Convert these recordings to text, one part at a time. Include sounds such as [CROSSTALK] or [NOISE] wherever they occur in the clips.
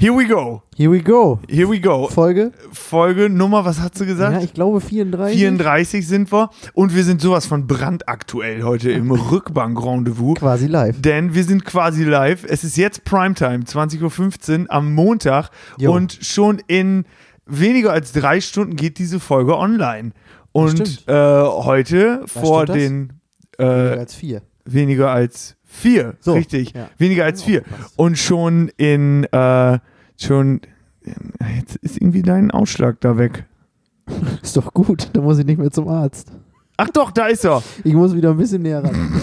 Here we go. Here we go. Here we go. Folge? Folge Nummer, was hat sie gesagt? Ja, ich glaube 34. 34 sind wir und wir sind sowas von brandaktuell heute im [LAUGHS] Rückbank-Rendezvous. Quasi live. Denn wir sind quasi live. Es ist jetzt Primetime, 20.15 Uhr am Montag Jo. und schon in weniger als drei Stunden geht diese Folge online. Und äh, heute vor stimmt das? den Weniger äh, als vier. weniger als vier, So, richtig, ja. weniger als vier. Aufgepasst. Und schon in, äh, schon, jetzt ist irgendwie dein Ausschlag da weg. [LAUGHS] Ist doch gut, da muss ich nicht mehr zum Arzt. Ach doch, da ist er. Ich muss wieder ein bisschen näher ran. [LAUGHS]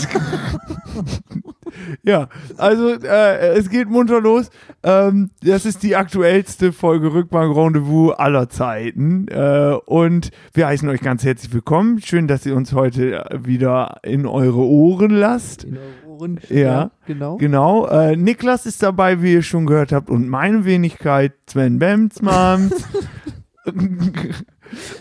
Ja, also äh, es geht munter los. Ähm, das ist die aktuellste Folge Rückbank Rendezvous aller Zeiten. Äh, und wir heißen euch ganz herzlich willkommen. Schön, dass ihr uns heute wieder in eure Ohren lasst. In eure Ohren. Ja. genau. Genau. Äh, Niklas ist dabei, wie ihr schon gehört habt, und meine Wenigkeit, Sven Bemsmann. [LAUGHS]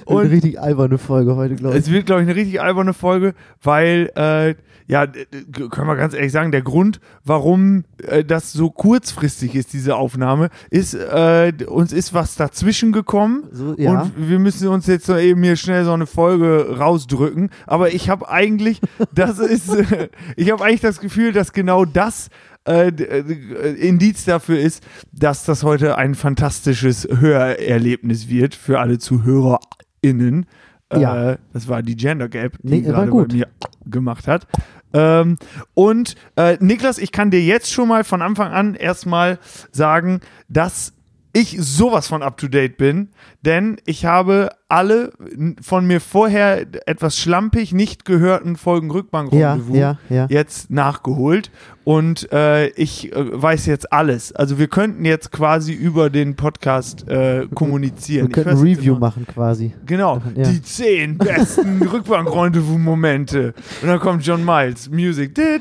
Eine und richtig alberne Folge heute, glaube ich. es wird, glaube ich, eine richtig alberne Folge, weil, äh, ja, können wir ganz ehrlich sagen, der Grund, warum äh, das so kurzfristig ist, diese Aufnahme, ist, äh, uns ist was dazwischen gekommen. So, ja. Und wir müssen uns jetzt so eben hier schnell so eine Folge rausdrücken. Aber ich habe eigentlich, [LAUGHS] das ist, äh, ich habe eigentlich das Gefühl, dass genau das äh, d- äh, Indiz dafür ist, dass das heute ein fantastisches Hörerlebnis wird für alle ZuhörerInnen. Ja. Äh, das war die Gender Gap, die Nee, gerade bei mir gemacht hat. Ähm, und äh, Niklas, ich kann dir jetzt schon mal von Anfang an erstmal sagen, dass ich sowas von up to date bin, denn ich habe alle von mir vorher etwas schlampig nicht gehörten Folgen Rückbank ja, ja, ja. jetzt nachgeholt und äh, ich äh, weiß jetzt alles. Also wir könnten jetzt quasi über den Podcast äh, kommunizieren. Wir könnten ein Review immer. machen quasi. Genau, Ja. die zehn besten [LAUGHS] Rückbank-Rendezvous-Momente. Und dann kommt John Miles, Music. Das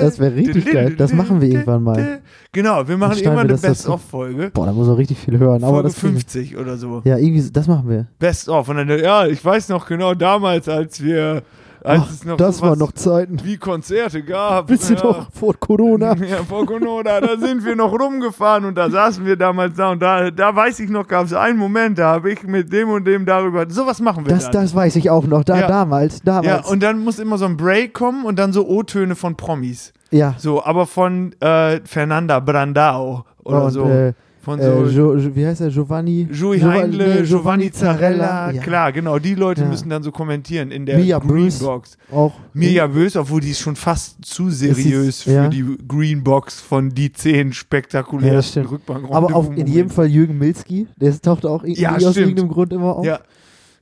Das wäre richtig geil. Das machen wir irgendwann mal. Genau, wir machen irgendwann eine das. Best-of-Folge. Boah, da muss er richtig viel hören. Aber Folge das kriegen wir- 50 oder so. Ja, irgendwie, das machen wir. Best-of. Und dann, ja, ich weiß noch genau damals, als wir, als Ach, es noch das waren noch Zeiten. wie Konzerte gab. Ihr ja. doch, vor Corona. [LAUGHS] Ja, vor Corona, da sind wir noch rumgefahren und da saßen wir damals da und da, da weiß ich noch, gab es einen Moment, da habe ich mit dem und dem darüber, sowas machen wir Das, dann. das weiß ich auch noch. Da, Ja. damals, damals. ja, und dann muss immer so ein Break kommen und dann so O-Töne von Promis. ja. So, aber von äh, Fernanda Brandao oder und, so. Äh, von äh, so jo, jo, wie heißt er? Giovanni? Joey Giova- Heinle, nee, Giovanni Zarella, Ja. klar, genau, die Leute Ja. müssen dann so kommentieren in der Mia. Greenbox. Auch. Mirja Bös, obwohl die ist schon fast zu seriös ist- für ja. die Greenbox von die zehn Ja, spektakulärsten das stimmt. rückbank Aber auch in jedem Fall Jürgen Milzki. Der taucht auch irgendwie Ja, aus stimmt. irgendeinem Grund immer auf. Ja,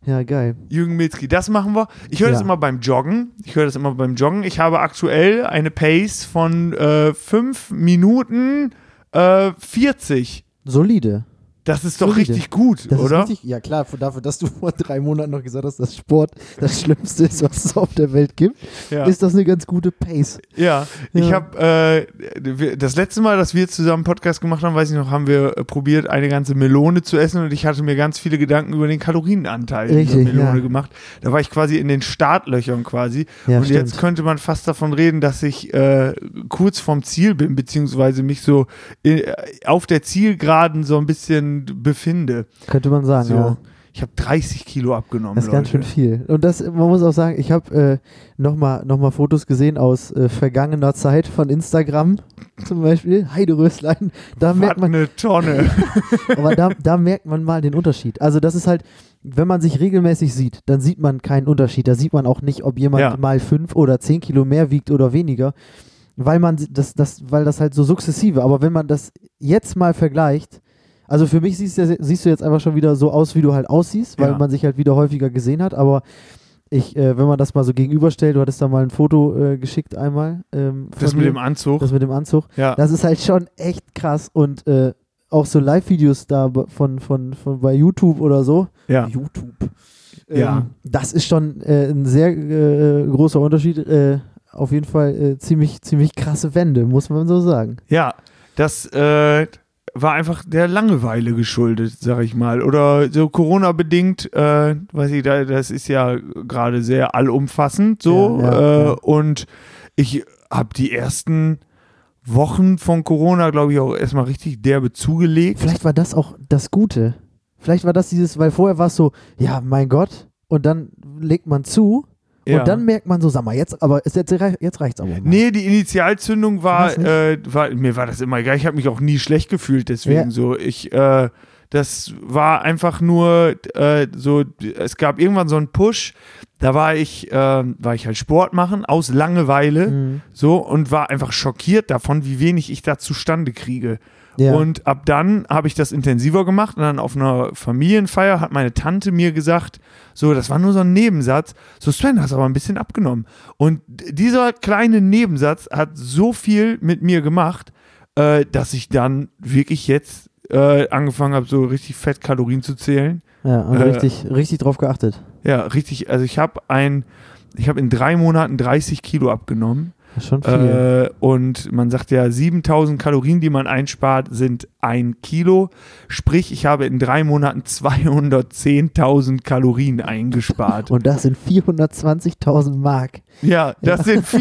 Ja, geil. Jürgen Milzki, das machen wir. Ich höre das Ja. immer beim Joggen. Ich höre das immer beim Joggen. Ich habe aktuell eine Pace von äh, 5 Minuten äh, 40. Solide. Das ist doch richtig gut, Das oder? richtig, ja klar, für- dafür, dass du [LAUGHS] vor drei Monaten noch gesagt hast, dass Sport das Schlimmste ist, was es auf der Welt gibt, ja. ist das eine ganz gute Pace. Ja, ich Ja. habe äh, das letzte Mal, dass wir zusammen einen Podcast gemacht haben, weiß ich noch, haben wir äh, probiert, eine ganze Melone zu essen und ich hatte mir ganz viele Gedanken über den Kalorienanteil dieser Richtig, Melone ja. gemacht. Da war ich quasi in den Startlöchern quasi. Und jetzt stimmt. könnte man fast davon reden, dass ich äh, kurz vorm Ziel bin, beziehungsweise mich so äh, auf der Zielgeraden so ein bisschen befinde. Könnte man sagen, So. ja. Ich habe 30 Kilo abgenommen. Das ist ganz schön Leute. viel. Und das, man muss auch sagen, ich habe äh, nochmal noch mal Fotos gesehen aus äh, vergangener Zeit von Instagram [LAUGHS] zum Beispiel. Heideröslein. Da merkt Was man, eine Tonne. [LAUGHS] aber da, da merkt man mal den Unterschied. Also das ist halt, wenn man sich regelmäßig sieht, dann sieht man keinen Unterschied. Da sieht man auch nicht, ob jemand Ja. mal fünf oder zehn Kilo mehr wiegt oder weniger. Weil man das, das, weil das halt so sukzessive, aber wenn man das jetzt mal vergleicht, also für mich siehst, du- siehst du jetzt einfach schon wieder so aus, wie du halt aussiehst, weil Ja. man sich halt wieder häufiger gesehen hat, aber ich, äh, wenn man das mal so gegenüberstellt, du hattest da mal ein Foto äh, geschickt einmal. Ähm, Das mit dem Anzug. Das mit dem Anzug. ja. Das ist halt schon echt krass und äh, auch so Live-Videos da von, von, von bei YouTube oder so. ja. YouTube. Ja. Ähm, das ist schon äh, ein sehr äh, großer Unterschied. Äh, auf jeden Fall ziemlich, ziemlich krasse Wende, muss man so sagen. Ja, das äh, war einfach der Langeweile geschuldet, sag ich mal. Oder so Corona-bedingt, äh, weiß ich, da- das ist ja gerade sehr allumfassend so. Ja, ja, äh, ja. Und ich habe die ersten Wochen von Corona, glaube ich, auch erstmal richtig derbe zugelegt. Vielleicht war das auch das Gute. Vielleicht war das dieses, weil vorher war es so, ja, mein Gott, und dann legt man zu Ja. und dann merkt man so, sag mal, jetzt, aber ist jetzt, jetzt reicht's aber. mal. Nee, die Initialzündung war, äh, war, mir war das immer egal. Ich habe mich auch nie schlecht gefühlt, deswegen Ja. so. Ich, äh, das war einfach nur äh, so, es gab irgendwann so einen Push, da war ich, äh, war ich halt Sport machen aus Langeweile, Mhm. so, und war einfach schockiert davon, wie wenig ich da zustande kriege. Ja. Und ab dann habe ich das intensiver gemacht und dann auf einer Familienfeier hat meine Tante mir gesagt, so, das war nur so ein Nebensatz, so Sven, hast aber ein bisschen abgenommen. Und dieser kleine Nebensatz hat so viel mit mir gemacht, äh, dass ich dann wirklich jetzt äh, angefangen habe, so richtig fett Kalorien zu zählen. ja, und äh, richtig, richtig drauf geachtet. Ja, richtig, also ich habe ein, ich habe in drei Monaten 30 Kilo abgenommen. Schon viel. Äh, und man sagt ja, 7000 Kalorien, die man einspart, sind ein Kilo. Sprich, ich habe in drei Monaten 210.000 Kalorien eingespart. und das sind 420.000 Mark. ja, das sind [LAUGHS]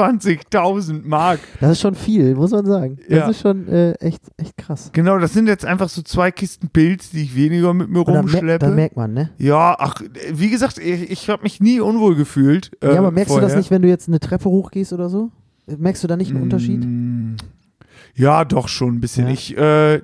420.000 Mark. Das ist schon viel, muss man sagen. Das Ja. ist schon äh, echt, echt krass. Genau, das sind jetzt einfach so zwei Kisten Pilz, die ich weniger mit mir rumschleppe. dann merkt man, ne? ja, ach, wie gesagt, ich, ich habe mich nie unwohl gefühlt. äh, ja, aber merkst du das vorher. nicht, wenn du jetzt eine Treppe hochgehst oder so? Merkst du da nicht einen Unterschied? Mm, Ja, doch schon ein bisschen. Ja. Ich äh,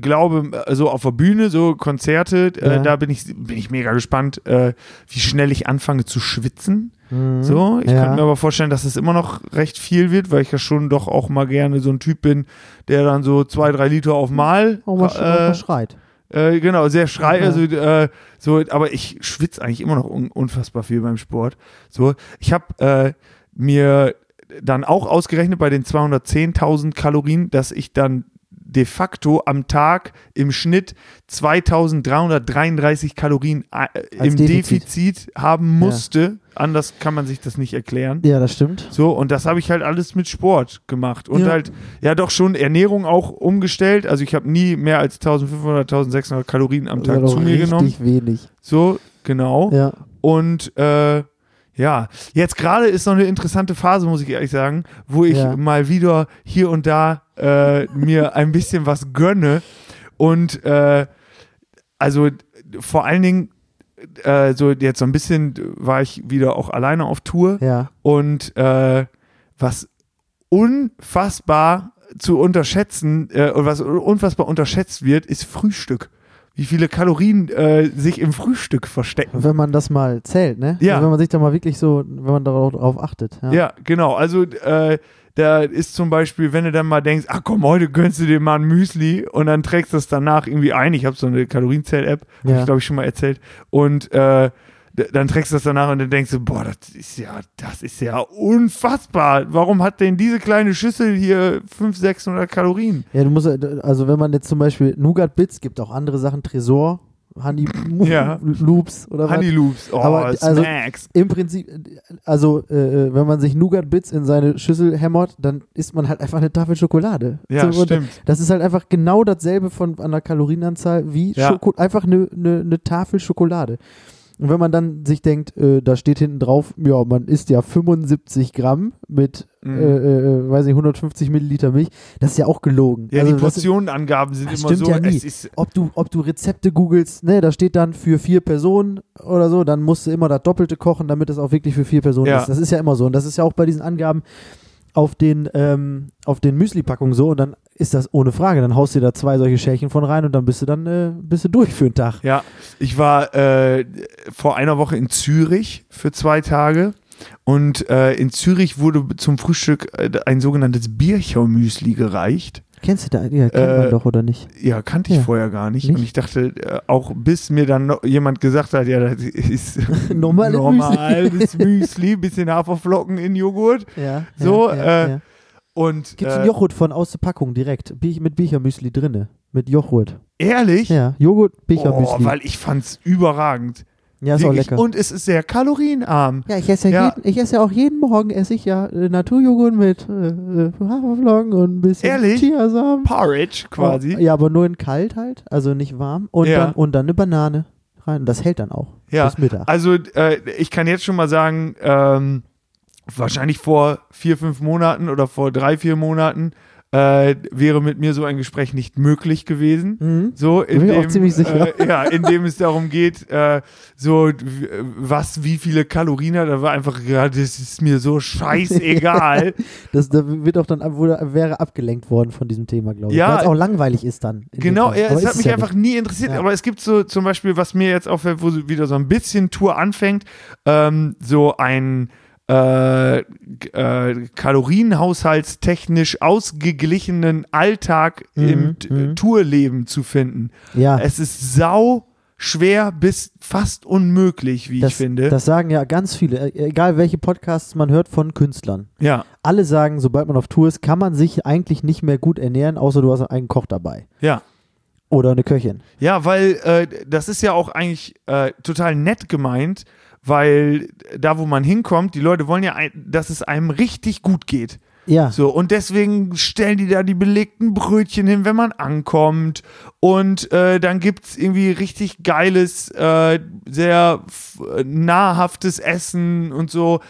glaube, also auf der Bühne, so Konzerte, äh, Ja. da bin ich, bin ich mega gespannt, äh, wie schnell ich anfange zu schwitzen. Mhm. So, ich ja. könnte mir aber vorstellen, dass es immer noch recht viel wird, weil ich ja schon doch auch mal gerne so ein Typ bin, der dann so zwei, drei Liter auf Mal, mal äh, schreit. äh, genau, sehr schrei, also äh, so, aber ich schwitze eigentlich immer noch un unfassbar viel beim Sport. So, ich habe äh, mir dann auch ausgerechnet bei den 210.000 Kalorien, dass ich dann de facto am Tag im Schnitt 2333 Kalorien äh, im Defizit. Defizit. haben musste. Anders kann man sich das nicht erklären. Ja, das stimmt. So, und das habe ich halt alles mit Sport gemacht. Und Ja. halt, ja, doch schon Ernährung auch umgestellt. Also ich habe nie mehr als 1500, 1600 Kalorien am Tag zu mir richtig genommen. wenig. So, genau. Ja. Und äh, ja, jetzt gerade ist noch eine interessante Phase, muss ich ehrlich sagen, wo ich Ja. mal wieder hier und da äh, mir ein bisschen was gönne. Und äh, also vor allen Dingen, äh, so jetzt so ein bisschen war ich wieder auch alleine auf Tour. Ja. Und äh, was unfassbar zu unterschätzen, äh, und was unfassbar unterschätzt wird, ist Frühstück. Wie viele Kalorien äh, sich im Frühstück verstecken. Wenn man das mal zählt, ne? Ja. Also wenn man sich da mal wirklich so, wenn man darauf achtet. Ja. Ja, genau. Also äh, da ist zum Beispiel, wenn du dann mal denkst, ach komm, heute gönnst du dir mal ein Müsli und dann trägst du es danach irgendwie ein. Ich habe so eine Kalorienzähl-App, habe Ja. ich glaube ich schon mal erzählt. Und äh, dann trägst du das danach und dann denkst du, boah, das ist ja, das ist ja unfassbar. Warum hat denn diese kleine Schüssel hier 500, 600 Kalorien? Ja, du musst, also wenn man jetzt zum Beispiel Nougat Bits, gibt auch andere Sachen, Tresor, Honey Ja. Loops oder was. Honey Loops, oh, Aber, also- Smacks. Im Prinzip, also äh, wenn man sich Nougat Bits in seine Schüssel hämmert, dann isst man halt einfach eine Tafel Schokolade. Ja, So, stimmt. Das ist halt einfach genau dasselbe von an der Kalorienanzahl wie Ja. Einfach eine ne, ne Tafel Schokolade. Und wenn man dann sich denkt, äh, da steht hinten drauf, ja, man isst ja 75 Gramm mit, Mhm. äh, äh, weiß nicht, 150 Milliliter Milch, das ist ja auch gelogen. Ja, Also die Portionenangaben sind immer stimmt so, ja nie. ob du, ob du Rezepte googelst, ne, da steht dann für vier Personen oder so, dann musst du immer das Doppelte kochen, damit es auch wirklich für vier Personen Ja. ist. Das ist ja immer so. Und das ist ja auch bei diesen Angaben auf den, ähm, auf den Müsli-Packungen so. Und dann ist das ohne Frage. Dann haust du da zwei solche Schälchen von rein und dann bist du dann äh, bist du durch für den Tag. Ja, ich war äh, vor einer Woche in Zürich für zwei Tage und äh, in Zürich wurde zum Frühstück äh, ein sogenanntes Bircher-Müsli gereicht. Kennst du da? Ja, kennt Äh, man doch, oder nicht? Ja, kannte ich Ja. vorher gar nicht. Nicht? Und ich dachte, äh, auch bis mir dann noch jemand gesagt hat, ja, das ist [LAUGHS] Normales normales Müsli, bisschen Haferflocken in Joghurt. Ja. So, ja, äh, ja. Und Gibt's äh, einen Joghurt von aus der Packung direkt. Mit Büchermüsli drinne. Mit Joghurt. ehrlich? Ja, Joghurt, Oh, Büchermüsli. weil ich fand's überragend. ja, ist auch lecker. Und es ist sehr kalorienarm. Ja, ich esse ja, Ja. Jeden, ich esse ja auch jeden Morgen esse ich ja äh, Naturjoghurt mit äh, äh, Haferflocken und ein bisschen Ehrlich? Chiasamen. Porridge quasi. Oh, ja, aber nur in kalt halt, also nicht warm. Und, Ja. dann, und dann eine Banane rein. Und das hält dann auch Ja. bis Mittag. Also äh, ich kann jetzt schon mal sagen, ähm, wahrscheinlich vor vier, fünf Monaten oder vor drei, vier Monaten äh, wäre mit mir so ein Gespräch nicht möglich gewesen. Mhm. So, in Bin mir dem, auch ziemlich sicher. Äh, ja, in dem es darum geht, äh, so was, wie viele Kalorien hat, da war einfach, ja, das ist mir so scheißegal. [LAUGHS] Das, da wird auch dann, wurde, wäre abgelenkt worden von diesem Thema, glaube ich. Ja. Weil es auch langweilig ist dann. Genau, ja, es hat mich ja einfach nicht. nie interessiert, Ja. aber es gibt so zum Beispiel, was mir jetzt auffällt, wo wieder so ein bisschen Tour anfängt, ähm, so ein äh, äh, kalorienhaushaltstechnisch ausgeglichenen Alltag im Mhm, T- mhm. Tourleben zu finden. Ja, Es ist sau schwer bis fast unmöglich, wie das, ich finde. das sagen ja ganz viele, äh, egal welche Podcasts man hört von Künstlern. ja, Alle sagen, sobald man auf Tour ist, kann man sich eigentlich nicht mehr gut ernähren, außer du hast einen Koch dabei. ja. Oder eine Köchin. Ja, weil äh, das ist ja auch eigentlich äh, total nett gemeint, weil da, wo man hinkommt, die Leute wollen ja, dass es einem richtig gut geht. Ja, So, und deswegen stellen die da die belegten Brötchen hin, wenn man ankommt. Und äh, dann gibt es irgendwie richtig geiles, äh, sehr f- nahrhaftes Essen und so,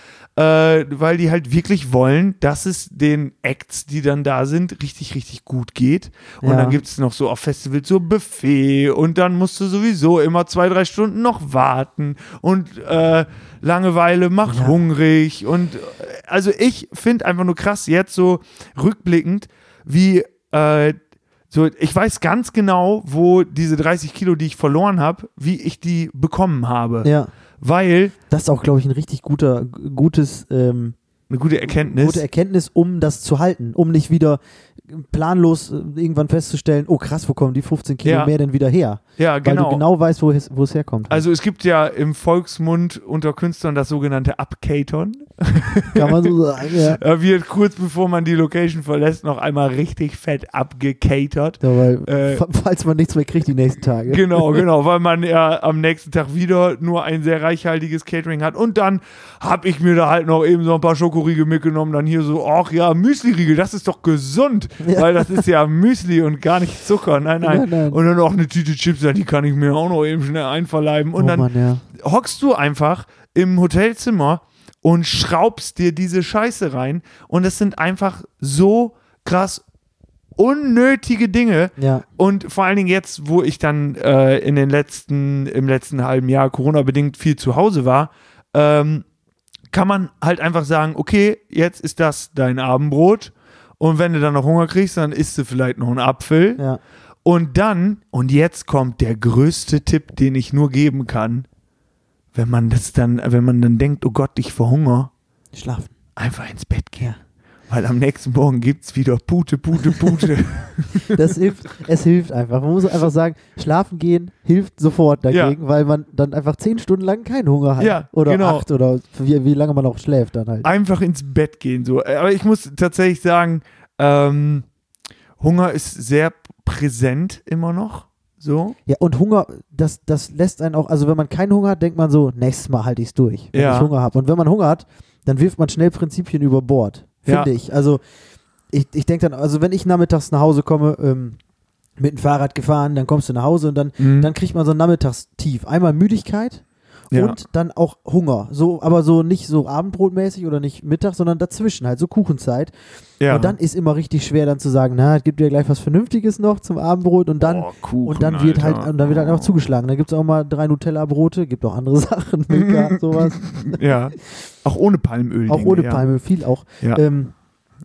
äh, weil die halt wirklich wollen, dass es den Acts, die dann da sind, richtig, richtig gut geht. Und Ja. dann gibt es noch so auf Festivals so Buffet und dann musst du sowieso immer zwei, drei Stunden noch warten und äh, Langeweile macht Ja. hungrig und äh, also ich finde einfach nur krass jetzt so rückblickend, wie äh, so, ich weiß ganz genau, wo diese 30 Kilo, die ich verloren habe, wie ich die bekommen habe. ja. Weil Das ist auch, glaube ich, ein richtig guter, gutes, ähm, eine gute Erkenntnis. gute Erkenntnis, um das zu halten, um nicht wieder planlos äh, irgendwann festzustellen, oh krass, wo kommen die 15 Kilo Ja. mehr denn wieder her? ja, Weil genau. du genau weißt, wo es, wo es herkommt. Also es gibt ja im Volksmund unter Künstlern das sogenannte Upcatern. [LAUGHS] Kann man so sagen, ja. Da wird kurz bevor man die Location verlässt noch einmal richtig fett abgecatert. ja weil, Äh, fa- falls man nichts mehr kriegt die nächsten Tage. Genau, [LAUGHS] genau, weil man ja am nächsten Tag wieder nur ein sehr reichhaltiges Catering hat. Und dann habe ich mir da halt noch eben so ein paar Schokoriegel mitgenommen. Dann hier so, ach ja, Müsli-Riegel, das ist doch gesund, Ja. weil das ist ja Müsli und gar nicht Zucker. Nein, nein. Nein, nein. Und dann auch eine Tüte Chips, die kann ich mir auch noch eben schnell einverleiben. Und oh dann Mann, ja. hockst du einfach im Hotelzimmer und schraubst dir diese Scheiße rein. Und es sind einfach so krass unnötige Dinge. Ja, Und vor allen Dingen jetzt, wo ich dann äh, in den letzten, im letzten halben Jahr Corona-bedingt viel zu Hause war, ähm, kann man halt einfach sagen, okay, jetzt ist das dein Abendbrot. Und wenn du dann noch Hunger kriegst, dann isst du vielleicht noch einen Apfel. ja. Und dann, und jetzt kommt der größte Tipp, den ich nur geben kann, wenn man das dann, wenn man dann denkt, oh Gott, ich verhungere, Schlafen. einfach ins Bett gehen. Ja. Weil am nächsten Morgen gibt es wieder Pute, Pute, Pute. [LAUGHS] Das hilft, es hilft einfach. Man muss einfach sagen, schlafen gehen hilft sofort dagegen, weil man dann einfach zehn Stunden lang keinen Hunger hat. Ja, oder genau. acht oder wie, wie lange man auch schläft dann halt. einfach ins Bett gehen. So. Äh, Aber ich muss tatsächlich sagen, ähm, Hunger ist sehr präsent immer noch. So. Ja, und Hunger, das, das lässt einen auch, also wenn man keinen Hunger hat, denkt man so, nächstes Mal halte ich es durch, wenn Ja. ich Hunger habe. Und wenn man Hunger hat, dann wirft man schnell Prinzipien über Bord, finde Ja. ich. Also ich, ich denke dann, also wenn ich nachmittags nach Hause komme, ähm, mit dem Fahrrad gefahren, dann kommst du nach Hause und dann, Mhm. dann kriegt man so ein Nachmittagstief. Einmal Müdigkeit Ja. und dann auch Hunger. So, aber so nicht so abendbrotmäßig oder nicht Mittag, sondern dazwischen, halt so Kuchenzeit. ja. Und dann ist immer richtig schwer dann zu sagen, na, es gibt ja gleich was Vernünftiges noch zum Abendbrot und dann Oh, Kuchen, und dann wird halt, und dann wird halt einfach zugeschlagen. Dann gibt es auch mal drei Nutella-Brote, gibt auch andere [LAUGHS] Sachen, Milka, [LAUGHS] sowas. Ja. Auch ohne Palmöl. auch ohne ja. Palme, viel auch. Ja. Ähm,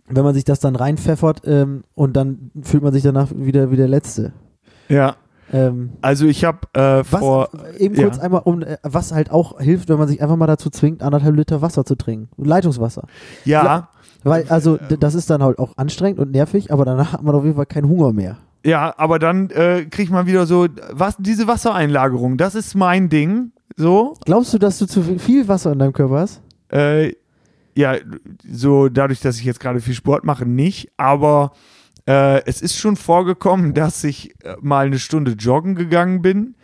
wenn man sich das dann reinpfeffert ähm, und dann fühlt man sich danach wieder wie der Letzte. ja. Ähm, Also ich habe äh, was, vor. eben ja. kurz einmal, um, äh, was halt auch hilft, wenn man sich einfach mal dazu zwingt, anderthalb Liter Wasser zu trinken. Leitungswasser. Ja, Ja. Weil, also, das ist dann halt auch anstrengend und nervig, aber danach hat man auf jeden Fall keinen Hunger mehr. ja, aber dann äh, kriegt man wieder so, was, diese Wassereinlagerung, das ist mein Ding. So. Glaubst du, dass du zu viel Wasser in deinem Körper hast? Äh, ja, so dadurch, dass ich jetzt gerade viel Sport mache, nicht, aber äh, es ist schon vorgekommen, dass ich äh, mal eine Stunde joggen gegangen bin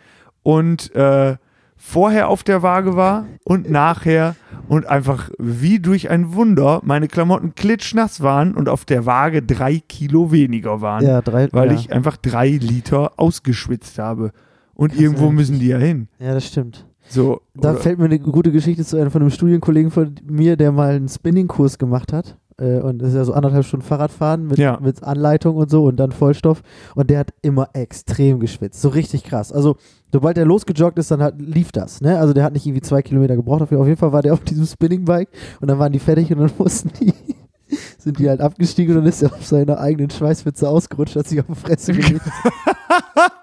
und äh, vorher auf der Waage war und nachher und einfach wie durch ein Wunder meine Klamotten klitschnass waren und auf der Waage drei Kilo weniger waren, Ja, drei. weil ja. ich einfach drei Liter ausgeschwitzt habe. Und Krass, irgendwo müssen die ja hin. Ja, das stimmt. So, Da oder- fällt mir eine gute Geschichte zu ein von einem Studienkollegen von mir, der mal einen Spinning-Kurs gemacht hat. Äh, und das ist ja so anderthalb Stunden Fahrradfahren mit, Ja. mit Anleitung und so und dann Vollstoff. Und der hat immer extrem geschwitzt. So richtig krass. Also, sobald er losgejoggt ist, dann hat, lief das. Ne? Also, der hat nicht irgendwie zwei Kilometer gebraucht. Auf jeden Fall war der auf diesem Spinning-Bike und dann waren die fertig und dann [LAUGHS] mussten die. Sind die halt abgestiegen und dann ist er auf seiner eigenen Schweißwitze ausgerutscht, hat sich auf die Fresse gelegt. [LAUGHS]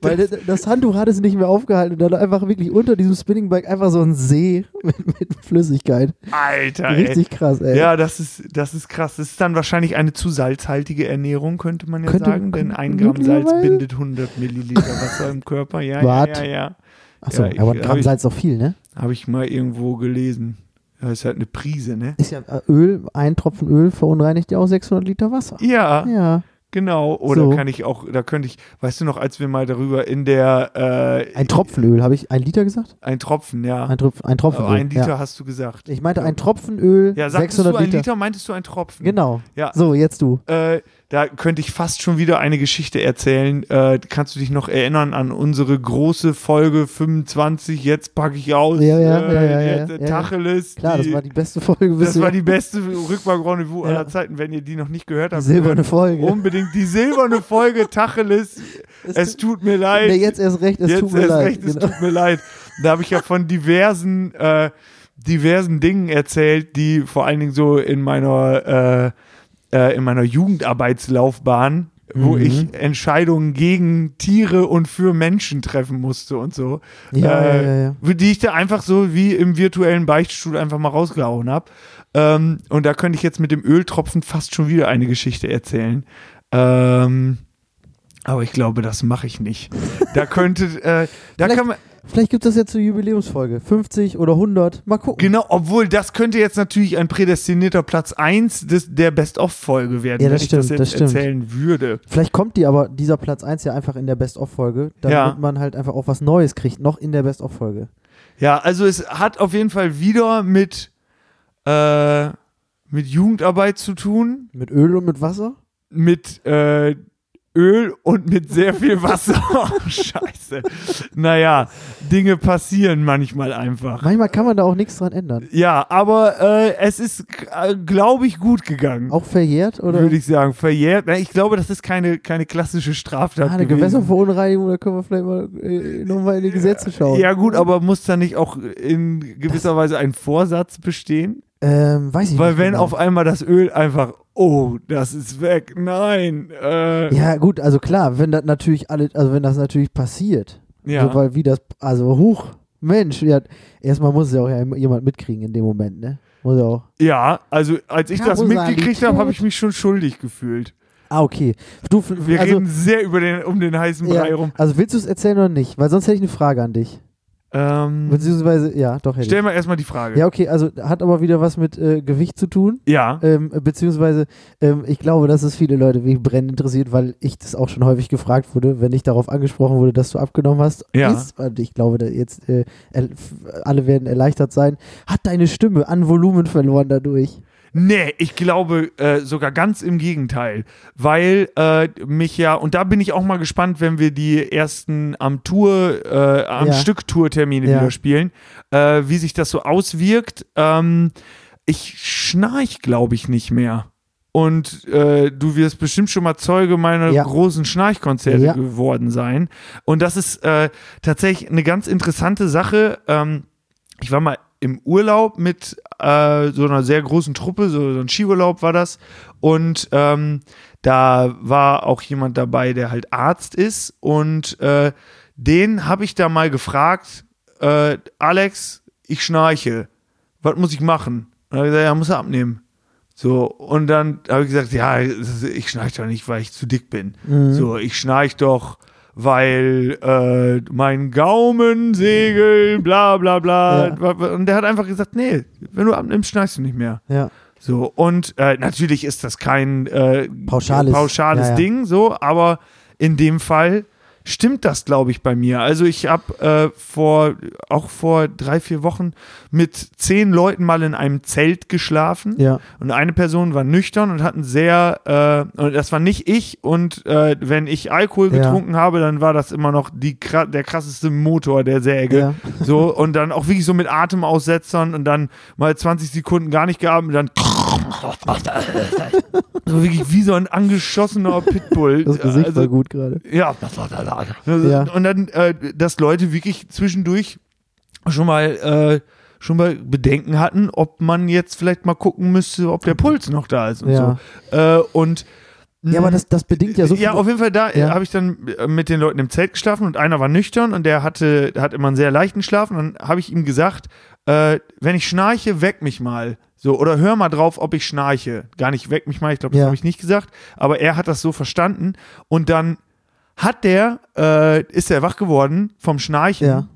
Weil das, das Handtuch hat es nicht mehr aufgehalten und dann einfach wirklich unter diesem Spinningbike einfach so ein See [LAUGHS] mit, mit Flüssigkeit. Alter, ey. Richtig krass, ey. Ja, das ist, das ist krass. Das ist dann wahrscheinlich eine zu salzhaltige Ernährung, könnte man ja Könnte- sagen, denn ein Gramm Salz bindet 100 Milliliter Wasser im Körper. Ja, ja, ja, ja. Achso, Ja, aber hab Gramm ich- Salz doch viel, ne? Habe ich mal irgendwo gelesen. Ja, ist halt eine Prise, ne? Ist ja äh, Öl, ein Tropfen Öl verunreinigt ja auch 600 Liter Wasser. Ja, Ja. Genau. Oder So. kann ich auch, da könnte ich, weißt du noch, als wir mal darüber in der, äh, Ein Tropfen Öl, habe ich ein Liter gesagt? ein Tropfen, ja. Ein, Tropf, ein Tropfen Aber Öl. ein Liter Ja. hast du gesagt. Ich meinte ein Tropfen Öl, Ja, sagtest 600 du ein Liter. Liter. meintest du ein Tropfen? Genau. Ja. So, jetzt du. Äh, da könnte ich fast schon wieder eine Geschichte erzählen. Äh, kannst du dich noch erinnern an unsere große Folge 25? Jetzt packe ich aus. Ja, ja, äh, ja, ja, äh, ja. Tacheles. Klar, die, das war die beste Folge das war die beste Rückbank-Rendezvous [LAUGHS] aller Zeiten. Wenn ihr die noch nicht gehört Die habt, silberne Folge. unbedingt die silberne Folge Tacheles. [LAUGHS] Es tut mir leid. Nee, jetzt erst recht, es Jetzt tut mir erst leid. recht, es Genau. tut mir leid. Da habe ich ja von diversen, äh, diversen Dingen erzählt, die vor allen Dingen so in meiner, äh, in meiner Jugendarbeitslaufbahn, wo Mhm. ich Entscheidungen gegen Tiere und für Menschen treffen musste und so. Ja, äh, ja, ja, ja. Die ich da einfach so wie im virtuellen Beichtstuhl einfach mal rausgehauen habe. Ähm, und da könnte ich jetzt mit dem Öltropfen fast schon wieder eine Geschichte erzählen. Ähm, aber ich glaube, das mache ich nicht. Da könnte, äh, da Vielleicht- kann man, Vielleicht gibt es das jetzt zur Jubiläumsfolge. 50 oder 100. Mal gucken. genau, obwohl das könnte jetzt natürlich ein prädestinierter Platz 1 des, der Best-of-Folge werden, Ja, wenn das ich das stimmt, jetzt das stimmt. erzählen würde. Vielleicht kommt die aber, dieser Platz 1 ja einfach in der Best-of-Folge, damit Ja. man halt einfach auch was Neues kriegt, noch in der Best-of-Folge. Ja, also es hat auf jeden Fall wieder mit, äh, mit Jugendarbeit zu tun. Mit Öl und mit Wasser? mit äh, Öl und mit sehr viel Wasser. [LAUGHS] oh, scheiße. Naja, Dinge passieren manchmal einfach. Manchmal kann man da auch nichts dran ändern. Ja, aber äh, es ist, äh, glaube ich, gut gegangen. Auch verjährt oder? Würde ich sagen, verjährt. Ich glaube, das ist keine, keine klassische Straftat. ah, eine gewesen. Gewässerverunreinigung, da können wir vielleicht mal äh, nochmal in die Gesetze schauen. Ja, gut, aber muss da nicht auch in gewisser Weise ein Vorsatz bestehen? Ähm, weiß ich Weil nicht. wenn genau. auf einmal das Öl einfach, oh, das ist weg, nein. Äh, Ja, gut, also klar, wenn das natürlich alle, also wenn das natürlich passiert. ja. So, weil wie das, also huch, Mensch, ja, erstmal muss es ja auch jemand mitkriegen in dem Moment, ne? Muss ja auch. Ja, also als ich das mitgekriegt habe, habe ich mich schon schuldig gefühlt. Ah, okay. Du, Wir also, reden sehr über den, um den heißen Brei ja, rum. also willst du es erzählen oder nicht? Weil sonst hätte ich eine Frage an dich. Ähm, Beziehungsweise, ja, doch hätte stell mal erstmal die Frage. Ja, okay, also hat aber wieder was mit äh, Gewicht zu tun. Ja. Ähm, beziehungsweise, ähm, ich glaube, dass es viele Leute wie brennend interessiert, weil ich das auch schon häufig gefragt wurde, wenn ich darauf angesprochen wurde, dass du abgenommen hast. Ja. Ist, und ich glaube, jetzt äh, alle werden erleichtert sein. Hat deine Stimme an Volumen verloren dadurch? Nee, ich glaube äh, sogar ganz im Gegenteil. Weil äh, mich ja, und da bin ich auch mal gespannt, wenn wir die ersten am Tour, äh, am Ja. Stück Tour-Termine Ja. wieder spielen, äh, wie sich das so auswirkt. Ähm, ich schnarch, glaube ich, nicht mehr. Und äh, du wirst bestimmt schon mal Zeuge meiner Ja. großen Schnarchkonzerte Ja. geworden sein. Und das ist äh, tatsächlich eine ganz interessante Sache. Ähm, ich war mal im Urlaub mit äh, so einer sehr großen Truppe, so, so ein Skiurlaub war das. Und ähm, da war auch jemand dabei, der halt Arzt ist. Und äh, den habe ich da mal gefragt, äh, Alex, ich schnarche. Was muss ich machen? Und er hat gesagt, ja, muss er abnehmen. So, und dann habe ich gesagt, ja, ich schnarche doch nicht, weil ich zu dick bin. Mhm. So, ich schnarch doch, weil äh, mein Gaumensegel, bla bla bla. Und der hat einfach gesagt, nee, wenn du abnimmst, schnarchst du nicht mehr. Ja. So, und äh, natürlich ist das kein äh, Pauschales. pauschales Ja, ja. Ding, so, aber in dem Fall stimmt das, glaube ich, bei mir. Also ich habe äh, vor auch vor drei, vier Wochen mit zehn Leuten mal in einem Zelt geschlafen. Ja. Und eine Person war nüchtern und hat ein sehr, äh, und das war nicht ich. Und äh, wenn ich Alkohol Ja. getrunken habe, dann war das immer noch die, der krasseste Motor der Säge. Ja. So, und dann auch wirklich so mit Atemaussetzern und dann mal 20 Sekunden gar nicht geatmet, dann [LAUGHS] so wirklich wie so ein angeschossener Pitbull. Das Gesicht Also, war gut gerade. ja. Ja. Und dann, äh, dass Leute wirklich zwischendurch schon mal, äh, schon mal Bedenken hatten, ob man jetzt vielleicht mal gucken müsste, ob der Puls noch da ist und Ja. so. Äh, und Ja, aber das, das bedingt ja so viel. ja, auf jeden Fall da Ja. habe ich dann äh, mit den Leuten im Zelt geschlafen und einer war nüchtern und der hatte, hat immer einen sehr leichten Schlaf und dann habe ich ihm gesagt, äh, wenn ich schnarche, weck mich mal. So, oder hör mal drauf, ob ich schnarche. Gar nicht weck mich mal, ich glaube, das Ja. habe ich nicht gesagt, aber er hat das so verstanden und dann hat der, äh, ist er wach geworden vom Schnarchen Ja.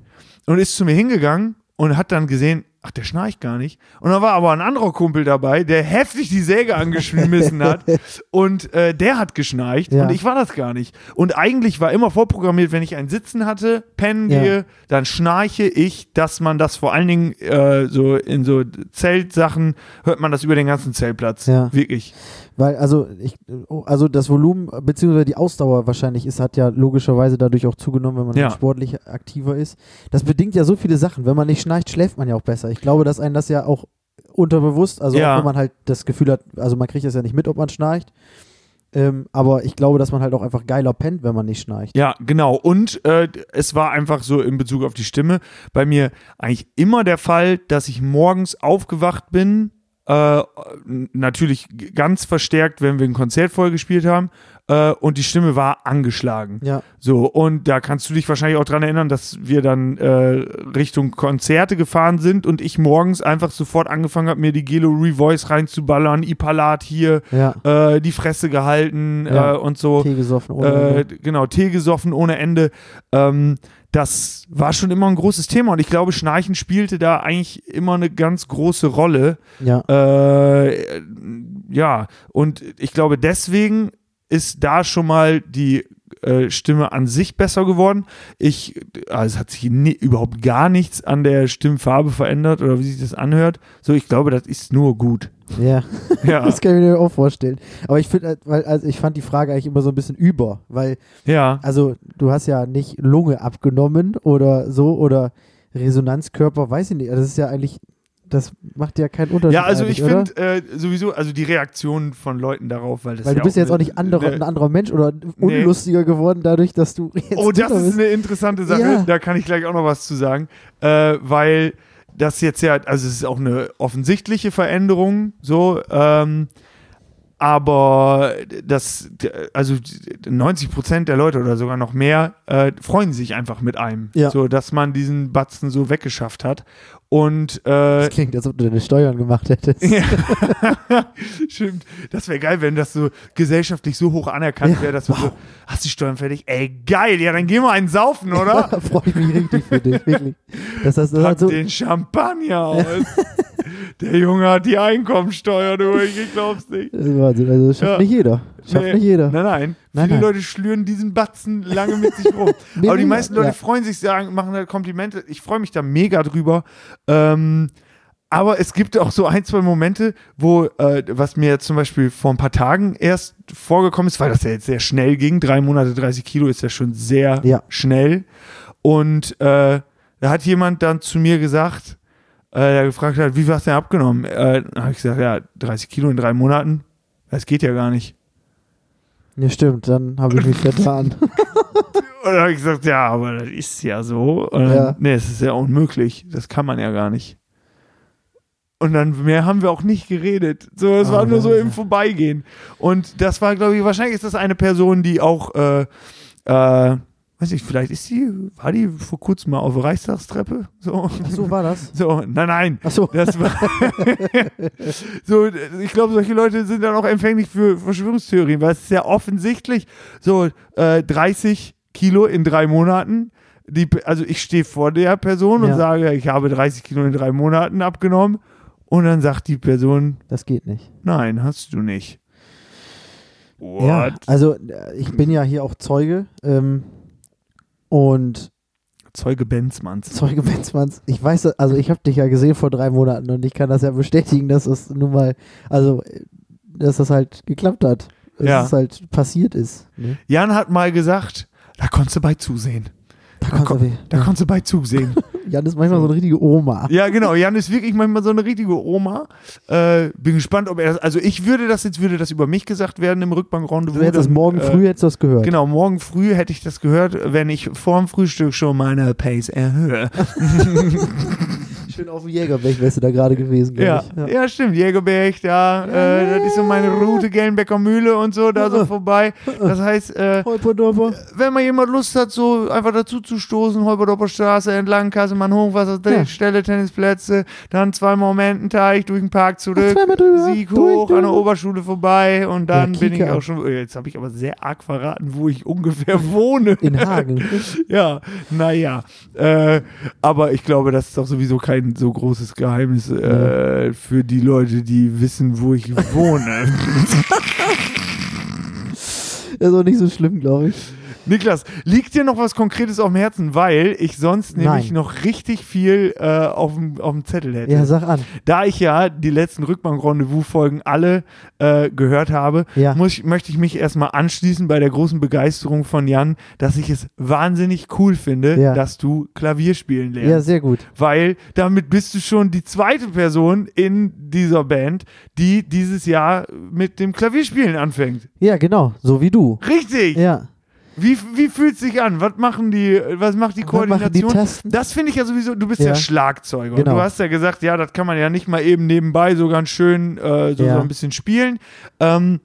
und ist zu mir hingegangen und hat dann gesehen, ach, der schnarcht gar nicht. Und dann war aber ein anderer Kumpel dabei, der heftig die Säge angeschmissen hat [LAUGHS] und äh, der hat geschnarcht Ja. und ich war das gar nicht. Und eigentlich war immer vorprogrammiert, wenn ich ein Sitzen hatte, pennen Ja. gehe, dann schnarche ich, dass man das vor allen Dingen äh, so in so Zeltsachen hört man das über den ganzen Zeltplatz. Ja. Wirklich. Weil, also, ich, oh, also das Volumen bzw. die Ausdauer wahrscheinlich ist, hat ja logischerweise dadurch auch zugenommen, wenn man Ja. sportlich aktiver ist. Das bedingt ja so viele Sachen. Wenn man nicht schnarcht, schläft man ja auch besser. Ich glaube, dass einen das ja auch unterbewusst, also Ja. auch wenn man halt das Gefühl hat, also man kriegt das ja nicht mit, ob man schnarcht. Ähm, aber ich glaube, dass man halt auch einfach geiler pennt, wenn man nicht schnarcht. Ja, genau. Und äh, es war einfach so in Bezug auf die Stimme bei mir eigentlich immer der Fall, dass ich morgens aufgewacht bin. Äh, natürlich ganz verstärkt, wenn wir ein Konzert vorher gespielt haben. Äh, und die Stimme war angeschlagen. Ja, So, und da kannst du dich wahrscheinlich auch dran erinnern, dass wir dann äh, Richtung Konzerte gefahren sind und ich morgens einfach sofort angefangen habe, mir die Gelo Revoice reinzuballern, Ipalat hier, ja. äh, die Fresse gehalten Ja. äh, und so. Tee gesoffen ohne Ende. genau, Tee gesoffen ohne Ende. Ähm, das war schon immer ein großes Thema und ich glaube, Schnarchen spielte da eigentlich immer eine ganz große Rolle. Ja, Äh, ja, und ich glaube, deswegen ist da schon mal die Stimme an sich besser geworden. Ich, also es hat sich nie, überhaupt gar nichts an der Stimmfarbe verändert oder wie sich das anhört. So, ich glaube, das ist nur gut. ja. [LAUGHS] Ja, Das kann ich mir auch vorstellen. Aber ich finde, weil also ich fand die Frage eigentlich immer so ein bisschen über, weil ja. also du hast ja nicht Lunge abgenommen oder so oder Resonanzkörper, weiß ich nicht. Das ist ja eigentlich, das macht ja keinen Unterschied. Ja, also ich finde äh, sowieso, also die Reaktion von Leuten darauf, weil das Weil ja du bist ja jetzt auch nicht anderer, ein eine- anderer Mensch oder unlustiger geworden dadurch, dass du jetzt Oh, das ist eine interessante Sache. Ja. Da kann ich gleich auch noch was zu sagen. Äh, weil das jetzt ja, also es ist auch eine offensichtliche Veränderung, so, ähm, aber das, also 90 Prozent der Leute oder sogar noch mehr äh, freuen sich einfach mit einem, Ja. so, dass man diesen Batzen so weggeschafft hat. Und äh, Das klingt, als ob du deine Steuern gemacht hättest. ja. [LAUGHS] Stimmt. Das wäre geil, wenn das so gesellschaftlich so hoch anerkannt Ja. wäre, dass man so, hast du die Steuern fertig? Ey, geil, ja, dann gehen wir einen saufen, oder? [LAUGHS] Freue ich mich richtig für dich, wirklich. Das heißt, das Pack so, den Champagner aus. [LAUGHS] Der Junge hat die Einkommensteuer durch, ich glaub's nicht. das ist Wahnsinn. Also das schafft Ja. nicht jeder. Schafft Nee. nicht jeder. Nein, nein. Nein, Viele nein. Leute schlüren diesen Batzen lange mit sich rum. [LAUGHS] Aber die meisten Leute ja. freuen sich, sagen, machen halt Komplimente. Ich freue mich da mega drüber. Ähm, aber es gibt auch so ein, zwei Momente, wo, äh, was mir jetzt zum Beispiel vor ein paar Tagen erst vorgekommen ist, weil das ja jetzt sehr schnell ging. Drei Monate, 30 Kilo ist ja schon sehr Ja. schnell. Und äh, da hat jemand dann zu mir gesagt, äh, der gefragt hat, wie viel hast du denn abgenommen? Äh, dann habe ich gesagt, ja, 30 Kilo in drei Monaten. Das geht ja gar nicht. Ja, stimmt. Dann habe ich mich [LAUGHS] vertan. Und dann habe ich gesagt, ja, aber das ist ja so. Und Ja. Nee, es ist ja unmöglich. Das kann man ja gar nicht. Und dann mehr haben wir auch nicht geredet. So, es Oh, war nur so im Vorbeigehen. Und das war, glaube ich, wahrscheinlich ist das eine Person, die auch, äh, äh, weiß ich, vielleicht ist die, war die vor kurzem mal auf der Reichstagstreppe? So. Ach so war das. So, nein, nein. Ach so. Das war [LAUGHS] so, ich glaube, solche Leute sind dann auch empfänglich für Verschwörungstheorien, weil es ist ja offensichtlich so äh, 30 Kilo in drei Monaten. Die, also ich stehe vor der Person und Ja. sage, ich habe 30 Kilo in drei Monaten abgenommen. Und dann sagt die Person, Das geht nicht. nein, hast du nicht. What? Ja, also äh, ich bin ja hier auch Zeuge. Ähm, und Zeuge Benzmanns. Zeuge Benzmanns. Ich weiß, also ich habe dich ja gesehen vor drei Monaten und ich kann das ja bestätigen, dass es nun mal, also dass das halt geklappt hat. Dass Ja. es halt passiert ist. Ne? Jan hat mal gesagt, da konntest du bei zusehen. Da Da, kannst kon weh. da ja. konntest du bei zusehen. [LAUGHS] Jan ist manchmal so eine richtige Oma. ja, genau. Jan ist wirklich manchmal so eine richtige Oma. Äh, bin gespannt, ob er das. Also ich würde das jetzt, würde das über mich gesagt werden im Rückbank-Rendezvous. Du hättest das morgen äh, früh hättest du das gehört. Genau, morgen früh hätte ich das gehört, wenn ich vor dem Frühstück schon meine Pace erhöhe. [LAUGHS] Schön auf dem Jägerblech wärst du da gerade gewesen, Ja, ich. ja. stimmt. Jägerberg, da, äh, das ist so meine Route, Gelnbecker Mühle und so, da so [LAUGHS] vorbei. Das heißt, äh, Holperdorfer. wenn mal jemand Lust hat, so einfach dazu zu stoßen, Holberdorfer Straße entlang, Kassemann, Hochwasser, Ja. Stelle, Tennisplätze, dann zwei Momententeich, durch den Park zurück, Sieg hoch, an der. Oberschule vorbei und dann Ja, bin ich auch schon, jetzt habe ich aber sehr arg verraten, wo ich ungefähr [LAUGHS] wohne. In Hagen. [LAUGHS] Ja, naja. Äh, aber ich glaube, das ist doch sowieso kein so großes Geheimnis äh, für die Leute, die wissen, wo ich wohne. [LAUGHS] ist auch nicht so schlimm, glaube ich. Niklas, liegt dir noch was Konkretes auf dem Herzen, weil ich sonst nämlich Nein. noch richtig viel äh, auf dem auf dem Zettel hätte. Ja, sag an. Da ich ja die letzten Rückbank-Rendezvous-Folgen alle äh, gehört habe, Ja. muss möchte ich mich erstmal anschließen bei der großen Begeisterung von Jan, dass ich es wahnsinnig cool finde, Ja. dass du Klavier spielen lernst. Ja, sehr gut. weil damit bist du schon die zweite Person in dieser Band, die dieses Jahr mit dem Klavierspielen anfängt. Ja, genau. So wie du. Richtig. Ja. Wie, wie fühlt es sich an? Was machen die, was macht die die Koordination? Tasten? das finde ich ja sowieso, du bist ja, Ja. Schlagzeuger. Und Genau. du hast ja gesagt, ja, das kann man ja nicht mal eben nebenbei so ganz schön äh, so, Ja. so ein bisschen spielen. Ähm,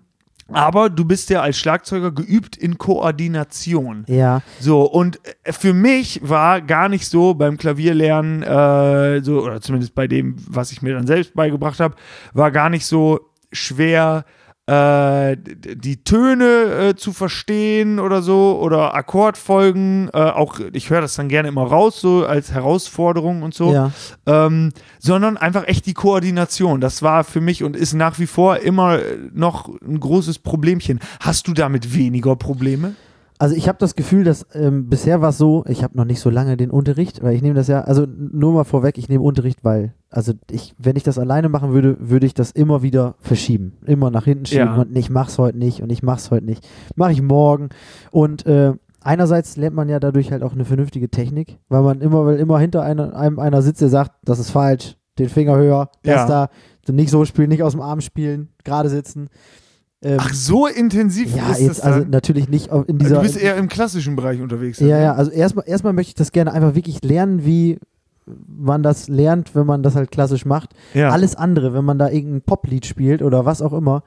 aber du bist ja als Schlagzeuger geübt in Koordination. Ja. So, und äh, für mich war gar nicht so beim Klavierlernen, äh, so, oder zumindest bei dem, was ich mir dann selbst beigebracht habe, war gar nicht so schwer, äh, die Töne äh, zu verstehen oder so, oder Akkordfolgen, äh, auch, ich höre das dann gerne immer raus, so als Herausforderung und so Ja. ähm, sondern einfach echt die Koordination. Das war für mich und ist nach wie vor immer noch ein großes Problemchen. Hast du damit weniger Probleme? Also ich habe das Gefühl, dass ähm, bisher war es so, ich habe noch nicht so lange den Unterricht, weil ich nehme das ja, also nur mal vorweg, ich nehme Unterricht, weil, also ich, wenn ich das alleine machen würde, würde ich das immer wieder verschieben. Immer nach hinten schieben Ja. und ich mach's heute nicht und ich mach's heute nicht. Mache ich morgen. Und äh, einerseits lernt man ja dadurch halt auch eine vernünftige Technik, weil man immer, weil immer hinter einer, einem einer sitzt, der sagt, das ist falsch, den Finger höher, das Ja. da, nicht so spielen, nicht aus dem Arm spielen, gerade sitzen. Ähm, Ach, so intensiv ja, ist jetzt das also dann? natürlich nicht in dieser. du bist eher im klassischen Bereich unterwegs. Ja, ne? ja, also erstmal erstmal möchte ich das gerne einfach wirklich lernen, wie man das lernt, wenn man das halt klassisch macht. ja. Alles andere, wenn man da irgendein Poplied spielt oder was auch immer,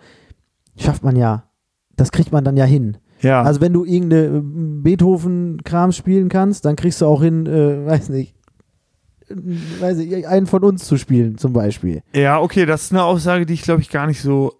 schafft man ja. Das kriegt man dann ja hin. ja. Also wenn du irgendeine äh, Beethoven-Kram spielen kannst, dann kriegst du auch hin, äh, weiß nicht, äh, weiß ich, einen von uns zu spielen zum Beispiel. ja, okay, das ist eine Aussage, die ich glaube ich gar nicht so,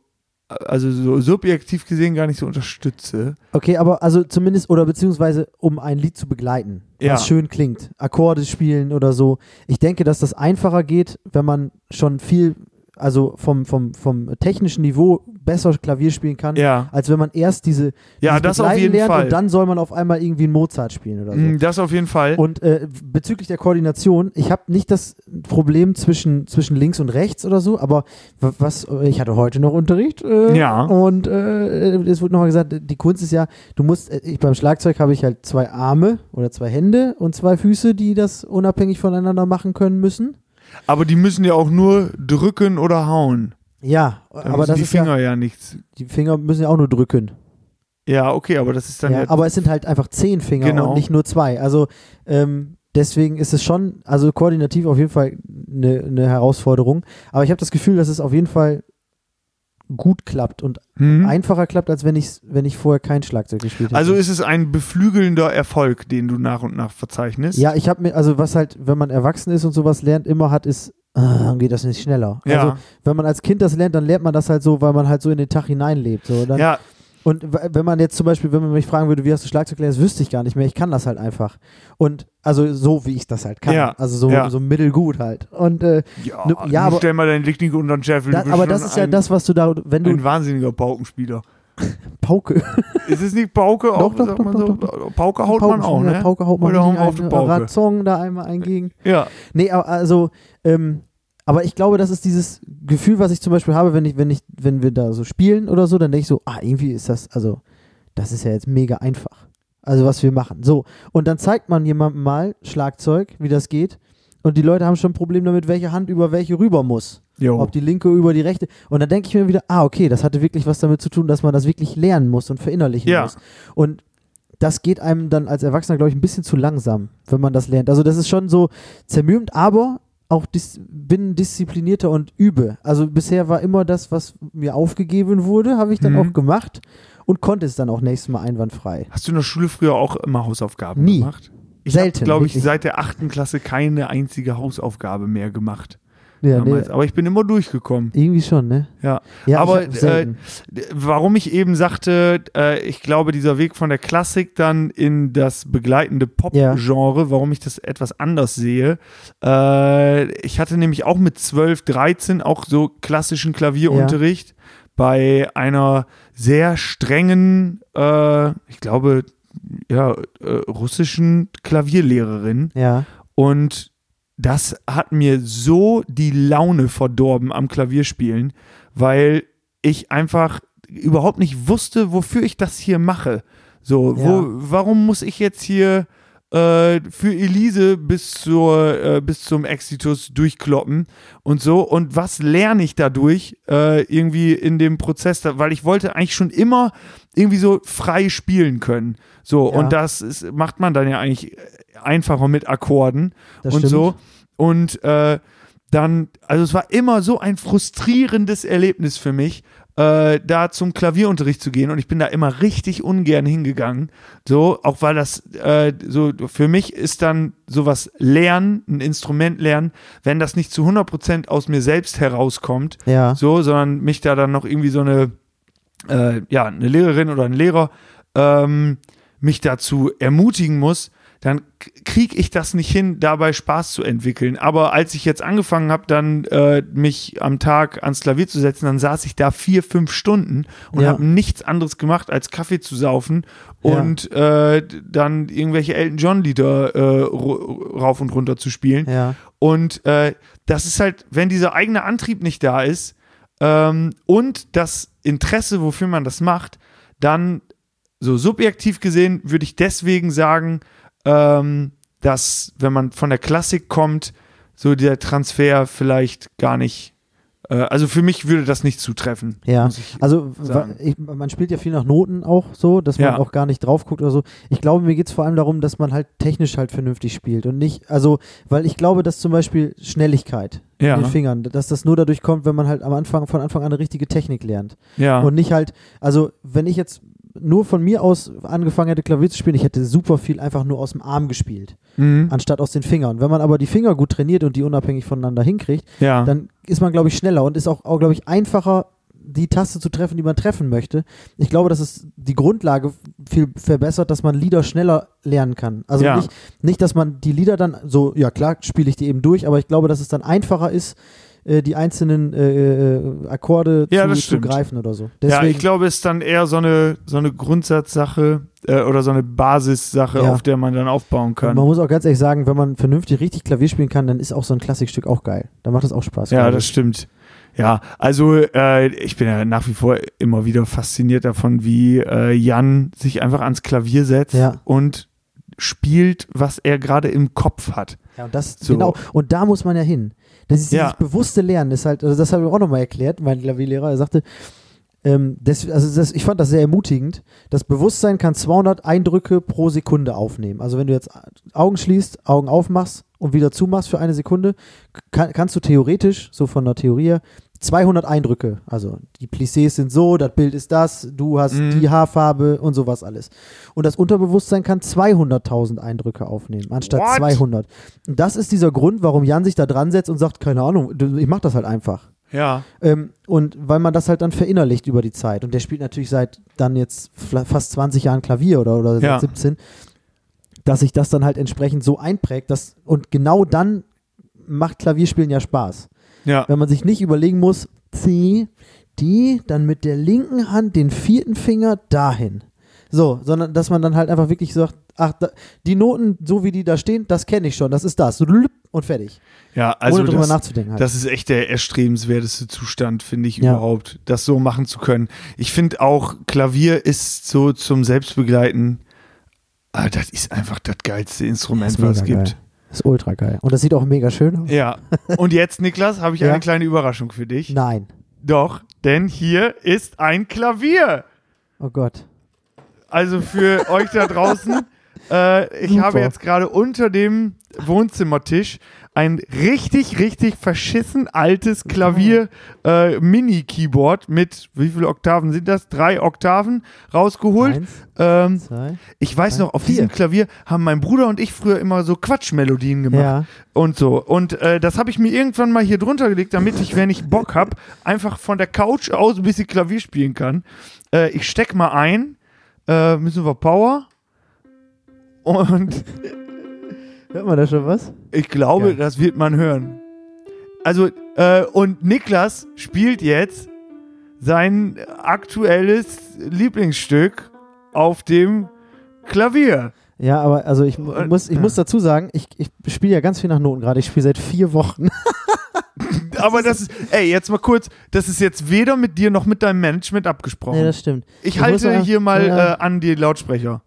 also so subjektiv gesehen gar nicht so unterstütze. Okay, aber also zumindest, oder beziehungsweise um ein Lied zu begleiten, Ja. was schön klingt, Akkorde spielen oder so. Ich denke, dass das einfacher geht, wenn man schon viel, also vom, vom, vom technischen Niveau besser Klavier spielen kann, Ja, als wenn man erst diese, ja, das auf jeden lernt Fall. und dann soll man auf einmal irgendwie einen Mozart spielen oder so. Mm, Das auf jeden Fall. Und äh, bezüglich der Koordination, ich habe nicht das Problem zwischen, zwischen links und rechts oder so, aber wa- was, ich hatte heute noch Unterricht äh, Ja. und äh, es wurde nochmal gesagt, die Kunst ist ja, du musst, äh, ich, beim Schlagzeug habe ich halt zwei Arme oder zwei Hände und zwei Füße, die das unabhängig voneinander machen können müssen. Aber die müssen ja auch nur drücken oder hauen. Ja, Da aber das die ist ja, Finger ja, nichts. die Finger müssen ja auch nur drücken. Ja, okay, aber das ist dann Ja, ja, aber es sind halt einfach zehn Finger Genau. und nicht nur zwei. Also ähm, deswegen ist es schon, also koordinativ auf jeden Fall eine, eine Herausforderung. Aber ich habe das Gefühl, dass es auf jeden Fall gut klappt und Mhm. einfacher klappt, als wenn ich, wenn ich vorher kein Schlagzeug gespielt hätte. Also ist es ein beflügelnder Erfolg, den du nach und nach verzeichnest. ja, ich habe mir, also was halt, wenn man erwachsen ist und sowas lernt, immer hat, ist, ah, dann geht das nicht schneller. Ja. Also wenn man als Kind das lernt, dann lernt man das halt so, weil man halt so in den Tag hineinlebt. So. Dann, ja, Und wenn man jetzt zum Beispiel, wenn man mich fragen würde, wie hast du Schlagzeug gelernt, das wüsste ich gar nicht mehr. Ich kann das halt einfach. Und also so, wie ich das halt kann. Ja, Also so, ja. so mittelgut halt. Und äh, ja, Ne- ja, aber- stell mal deinen nicht unter den Scheffel. bist aber das ist ja ein, das, was du da, wenn du, ein wahnsinniger Paukenspieler. [LAUGHS] Pauke. Ist es nicht Pauke? Doch, auch, doch, sagt doch, man doch, so? doch, Pauke haut man auch, ja, ne? Pauke haut man Oder nicht wir auf die Pauke. Ratzong da einmal eingegen. Ja. Nee, also, ähm, aber ich glaube, das ist dieses Gefühl, was ich zum Beispiel habe, wenn ich, wenn ich, wenn wir da so spielen oder so, dann denke ich so, ah, irgendwie ist das, also, das ist ja jetzt mega einfach. Also, was wir machen. So. Und dann zeigt man jemandem mal Schlagzeug, wie das geht. Und die Leute haben schon ein Problem damit, welche Hand über welche rüber muss. Jo. Ob die linke über die rechte. Und dann denke ich mir wieder, ah, okay, das hatte wirklich was damit zu tun, dass man das wirklich lernen muss und verinnerlichen Ja. muss. Und das geht einem dann als Erwachsener, glaube ich, ein bisschen zu langsam, wenn man das lernt. Also das ist schon so zermürbend, aber auch dis bin disziplinierter und übe. Also bisher war immer das, was mir aufgegeben wurde, habe ich dann Mhm. auch gemacht und konnte es dann auch nächstes Mal einwandfrei. Hast du in der Schule früher auch immer Hausaufgaben Nie. gemacht? Ich habe, Selten, glaube ich, seit der achten Klasse keine einzige Hausaufgabe mehr gemacht. Ja, damals. nee, Aber ich bin immer durchgekommen. irgendwie schon, ne? Ja. Ja, Aber, selten. Warum ich eben sagte, äh, ich glaube, dieser Weg von der Klassik dann in das begleitende Pop-Genre, warum ich das etwas anders sehe. Äh, ich hatte nämlich auch mit 12, 13 auch so klassischen Klavierunterricht bei einer sehr strengen, äh, ich glaube, ja, äh, russischen Klavierlehrerin. ja, Und das hat mir so die Laune verdorben am Klavierspielen, weil ich einfach überhaupt nicht wusste, wofür ich das hier mache. So, wo, Ja. warum muss ich jetzt hier äh, für Elise bis, zur, äh, bis zum Exitus durchkloppen und so? Und was lerne ich dadurch äh, irgendwie in dem Prozess? Da, weil ich wollte eigentlich schon immer irgendwie so frei spielen können. So, Ja. und das ist, macht man dann ja eigentlich einfacher mit Akkorden das und stimmt. so. Und äh, dann, also es war immer so ein frustrierendes Erlebnis für mich, äh, da zum Klavierunterricht zu gehen. Und ich bin da immer richtig ungern hingegangen. So, auch weil das äh, so, für mich ist dann sowas lernen, ein Instrument lernen, wenn das nicht zu 100% aus mir selbst herauskommt, Ja, so, sondern mich da dann noch irgendwie so eine, äh, ja, eine Lehrerin oder ein Lehrer ähm, mich dazu ermutigen muss, dann kriege ich das nicht hin, dabei Spaß zu entwickeln. Aber als ich jetzt angefangen habe, dann äh, mich am Tag ans Klavier zu setzen, dann saß ich da vier, fünf Stunden und Ja. habe nichts anderes gemacht, als Kaffee zu saufen Ja. und äh, dann irgendwelche Elton John Lieder äh, rauf und runter zu spielen. ja, Und äh, das ist halt, wenn dieser eigene Antrieb nicht da ist ähm, und das Interesse, wofür man das macht, dann so subjektiv gesehen würde ich deswegen sagen, ähm, dass wenn man von der Klassik kommt, so der Transfer vielleicht gar nicht, äh, also für mich würde das nicht zutreffen. ja. Also ich, man spielt ja viel nach Noten auch so, dass man Ja. auch gar nicht drauf guckt oder so. Ich glaube, mir geht es vor allem darum, dass man halt technisch halt vernünftig spielt und nicht, also, weil ich glaube, dass zum Beispiel Schnelligkeit Ja. in den Fingern, dass das nur dadurch kommt, wenn man halt am Anfang, von Anfang an eine richtige Technik lernt. ja. Und nicht halt, also wenn ich jetzt nur von mir aus angefangen hätte, Klavier zu spielen, ich hätte super viel einfach nur aus dem Arm gespielt, mhm. anstatt aus den Fingern. Wenn man aber die Finger gut trainiert und die unabhängig voneinander hinkriegt, ja. dann ist man, glaube ich, schneller und ist auch, auch glaube ich, einfacher, die Taste zu treffen, die man treffen möchte. Ich glaube, dass es die Grundlage viel verbessert, dass man Lieder schneller lernen kann. Also Ja. nicht, nicht, dass man die Lieder dann so, ja klar, spiele ich die eben durch, aber ich glaube, dass es dann einfacher ist, äh, die einzelnen äh, äh, Akkorde Ja, zu, zu greifen oder so. Ja, Deswegen, ich glaube, es ist dann eher so eine, so eine Grundsatzsache äh, oder so eine Basissache, Ja. auf der man dann aufbauen kann. man muss auch ganz ehrlich sagen, wenn man vernünftig richtig Klavier spielen kann, dann ist auch so ein Klassikstück auch geil. Dann macht das auch Spaß. Ja, das stimmt. Ja, also äh, ich bin ja nach wie vor immer wieder fasziniert davon, wie äh, Jan sich einfach ans Klavier setzt Ja. und spielt, was er gerade im Kopf hat. Ja, und das, So. genau, und da muss man ja hin. Das ist Ja. dieses bewusste Lernen, ist halt, also das habe ich auch nochmal erklärt, mein Klavierlehrer, er sagte, ähm, das, also das, ich fand das sehr ermutigend. Das Bewusstsein kann 200 Eindrücke pro Sekunde aufnehmen. Also wenn du jetzt Augen schließt, Augen aufmachst und wieder zumachst für eine Sekunde, kann, kannst du theoretisch, so von der Theorie her, 200 Eindrücke, also die Plissés sind so, das Bild ist das, du hast Mhm. die Haarfarbe und sowas alles. Und das Unterbewusstsein kann 200.000 Eindrücke aufnehmen, anstatt What? 200. Und das ist dieser Grund, warum Jan sich da dran setzt und sagt, keine Ahnung, ich mach das halt einfach. Ja. Ähm, und weil man das halt dann verinnerlicht über die Zeit. Und der spielt natürlich seit dann jetzt fast 20 Jahren Klavier oder, oder Ja. seit 17, dass sich das dann halt entsprechend so einprägt. Dass, und genau dann macht Klavierspielen ja Spaß. Ja. Wenn man sich nicht überlegen muss, C, die dann mit der linken Hand den vierten Finger dahin. So, sondern dass man dann halt einfach wirklich sagt, ach, da, die Noten, so wie die da stehen, das kenne ich schon, das ist das. Und fertig. Ja, also Ohne drüber das, nachzudenken halt. das ist echt der erstrebenswerteste Zustand, finde ich Ja. überhaupt, das so machen zu können. Ich finde auch, Klavier ist so zum Selbstbegleiten, ah, das ist einfach das geilste Instrument, ist was es gibt. geil. Ist ultra geil. Und das sieht auch mega schön aus. Ja, und jetzt, Niklas, habe ich Ja. eine kleine Überraschung für dich. Nein. Doch, denn hier ist ein Klavier. Oh Gott. Also für euch da draußen, [LAUGHS] äh, ich Super. habe jetzt gerade unter dem Wohnzimmertisch ein richtig, richtig verschissen altes Klavier äh, Mini-Keyboard mit, wie viele Oktaven sind das? Drei Oktaven rausgeholt. Eins, Ähm, zwei. ich weiß drei, noch, auf vier. diesem Klavier haben mein Bruder und ich früher immer so Quatschmelodien gemacht Ja. und so. Und äh, das habe ich mir irgendwann mal hier drunter gelegt, damit ich, wenn ich Bock habe, einfach von der Couch aus ein bisschen Klavier spielen kann. Äh, ich steck mal ein, äh, müssen wir Power. Und [LAUGHS] Hört man da schon was? ich glaube, Geil. das wird man hören. Also, äh, und Niklas spielt jetzt sein aktuelles Lieblingsstück auf dem Klavier. Ja, aber also ich mu- Äh, muss, ich ja. muss dazu sagen, ich, ich spiele ja ganz viel nach Noten gerade. Ich spiele seit vier Wochen. [LAUGHS] Aber das ist, ey, jetzt mal kurz, das ist jetzt weder mit dir noch mit deinem Management abgesprochen. nee, das stimmt. ich muss halte mal- hier mal ja. äh, an die Lautsprecher.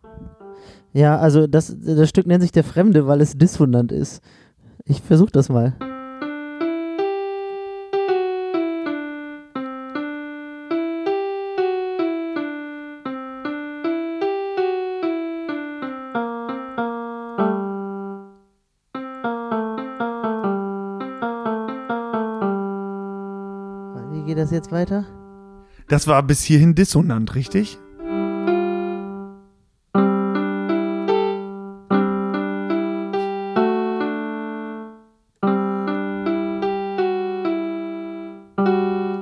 Ja, also das, das Stück nennt sich Der Fremde, weil es dissonant ist. Ich versuche das mal. Wie geht das jetzt weiter? Das war bis hierhin dissonant, richtig?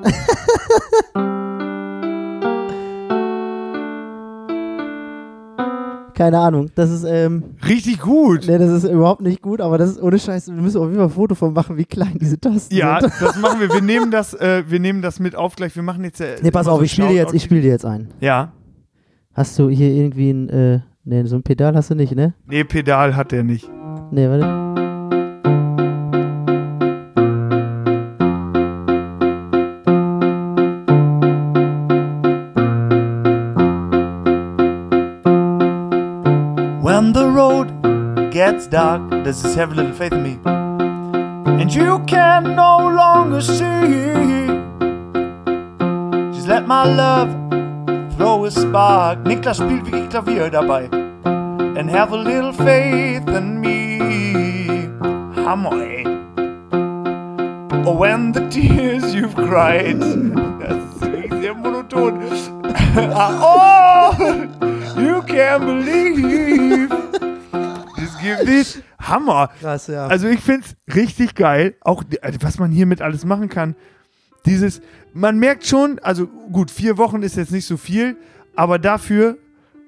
[LAUGHS] Keine Ahnung. Das ist, ähm, Richtig gut. ne, das ist überhaupt nicht gut, aber das ist ohne Scheiß. Wir müssen auf jeden Fall ein Foto von machen, wie klein diese Tasten Ja, sind. das [LAUGHS] machen wir. Wir nehmen das, äh, wir nehmen das mit auf gleich. Wir machen jetzt. Äh, Ne, pass auf, so ich spiele dir jetzt, ich spiele dir jetzt ein. Ja. Hast du hier irgendwie ein, äh, ne, so ein Pedal hast du nicht, ne? Nee, Pedal hat er nicht. Ne, warte. Gets dark, this is Have a Little Faith in Me. And you can no longer see. Just let my love throw a spark. Niklas spielt wirklich Klavier dabei. And have a little faith in me. Hammer, ey. Oh, when the tears you've cried. Das sehr monoton. Oh, you can believe. This. Hammer. Krass, ja. Also ich finde es richtig geil, auch also was man hiermit alles machen kann. Dieses, man merkt schon, also gut, vier Wochen ist jetzt nicht so viel, aber dafür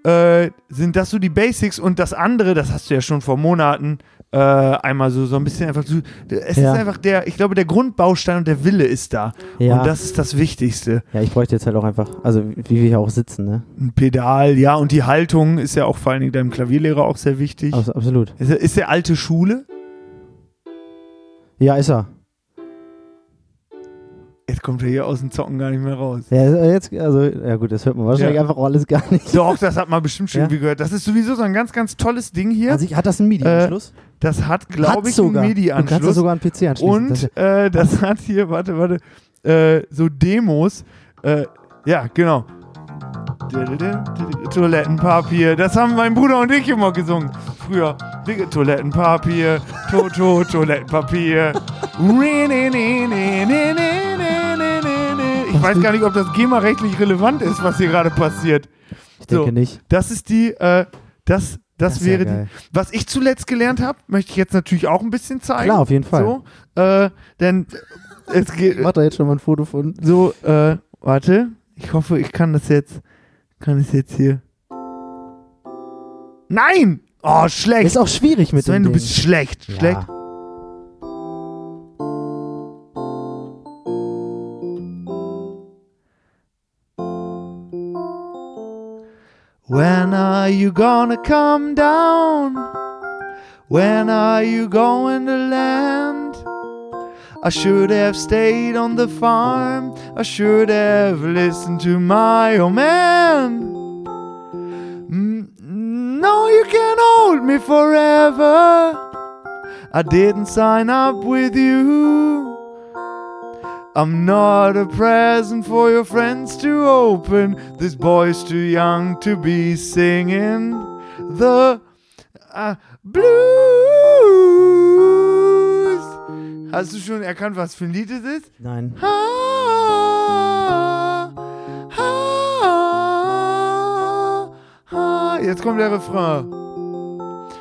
äh, sind das so die Basics und das andere, das hast du ja schon vor Monaten äh, einmal so, so ein bisschen einfach so, es Ja. ist einfach der, ich glaube, der Grundbaustein und der Wille ist da. Ja. Und das ist das Wichtigste. ja, ich bräuchte jetzt halt auch einfach, also wie wir hier auch sitzen, ne? Ein Pedal, ja, und die Haltung ist ja auch vor allen Dingen deinem Klavierlehrer auch sehr wichtig. Abs absolut. Ist, er- ist der alte Schule? Ja, ist er. Jetzt kommt er hier aus dem Zocken gar nicht mehr raus. Ja, jetzt, also, ja gut, das hört man wahrscheinlich Ja. einfach auch alles gar nicht. Doch, das hat man bestimmt schon Ja? irgendwie gehört. Das ist sowieso so ein ganz, ganz tolles Ding hier. Also, ich- hat das einen MIDI-Anschluss? das hat, glaube ich, sogar. einen Du kannst das MIDI-Anschluss. sogar an PC anschließen. Und äh, das [LAUGHS] hat hier, warte, warte, äh, so Demos. Äh, ja, genau. Toilettenpapier. Das haben mein Bruder und ich immer gesungen. Früher. Toilettenpapier, Toto, Toilettenpapier. [LAUGHS] Ich weiß gar nicht, ob das GEMA-rechtlich relevant ist, was hier gerade passiert. ich denke so. nicht. Das ist die, äh, das, das, ja wäre geil. die. Was ich zuletzt gelernt habe, möchte ich jetzt natürlich auch ein bisschen zeigen. Klar, auf jeden Fall. So, äh, denn es [LAUGHS] geht Ich mach da jetzt schon mal ein Foto von. so, äh, warte. Ich hoffe, ich kann das jetzt, kann es jetzt hier. Nein! Oh, schlecht. Ist auch schwierig mit Sven, dem du Ding. bist schlecht. Schlecht. Ja. you gonna come down? When are you going to land? I should have stayed on the farm. I should have listened to my old man. Mm, No, you can't hold me forever. I didn't sign up with you. I'm not a present for your friends to open. This boy's too young to be singing the uh, blues. Hast du schon erkannt, was für ein Lied es ist? Nein. Ha, ha, ha. Jetzt kommt der Refrain.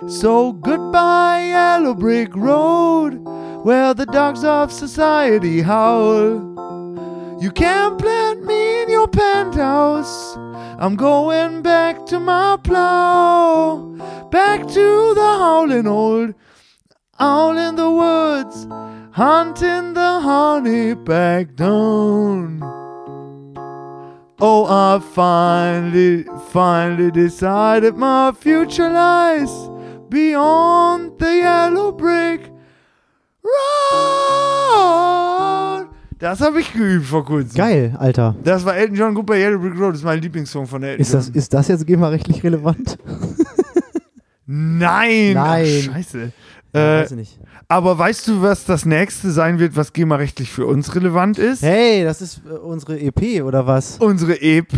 So goodbye, yellow brick road, where the dogs of society howl. You can't plant me in your penthouse. I'm going back to my plow, back to the howling old, owl in the woods, hunting the honey back down. Oh, I finally, finally decided my future lies beyond the yellow brick road. Das habe ich geübt vor kurzem. Geil, Alter. Das war Elton John Good bei Yellow Brick Road. Das ist mein Lieblingssong von Elton Ist das, John. ist das jetzt GEMA-rechtlich relevant? Nein! [LAUGHS] Nein. Ach, scheiße. Ja, Äh, weiß ich nicht. aber weißt du, was das nächste sein wird, was GEMA-rechtlich für uns relevant ist? Hey, das ist äh, unsere EP oder was? Unsere EP,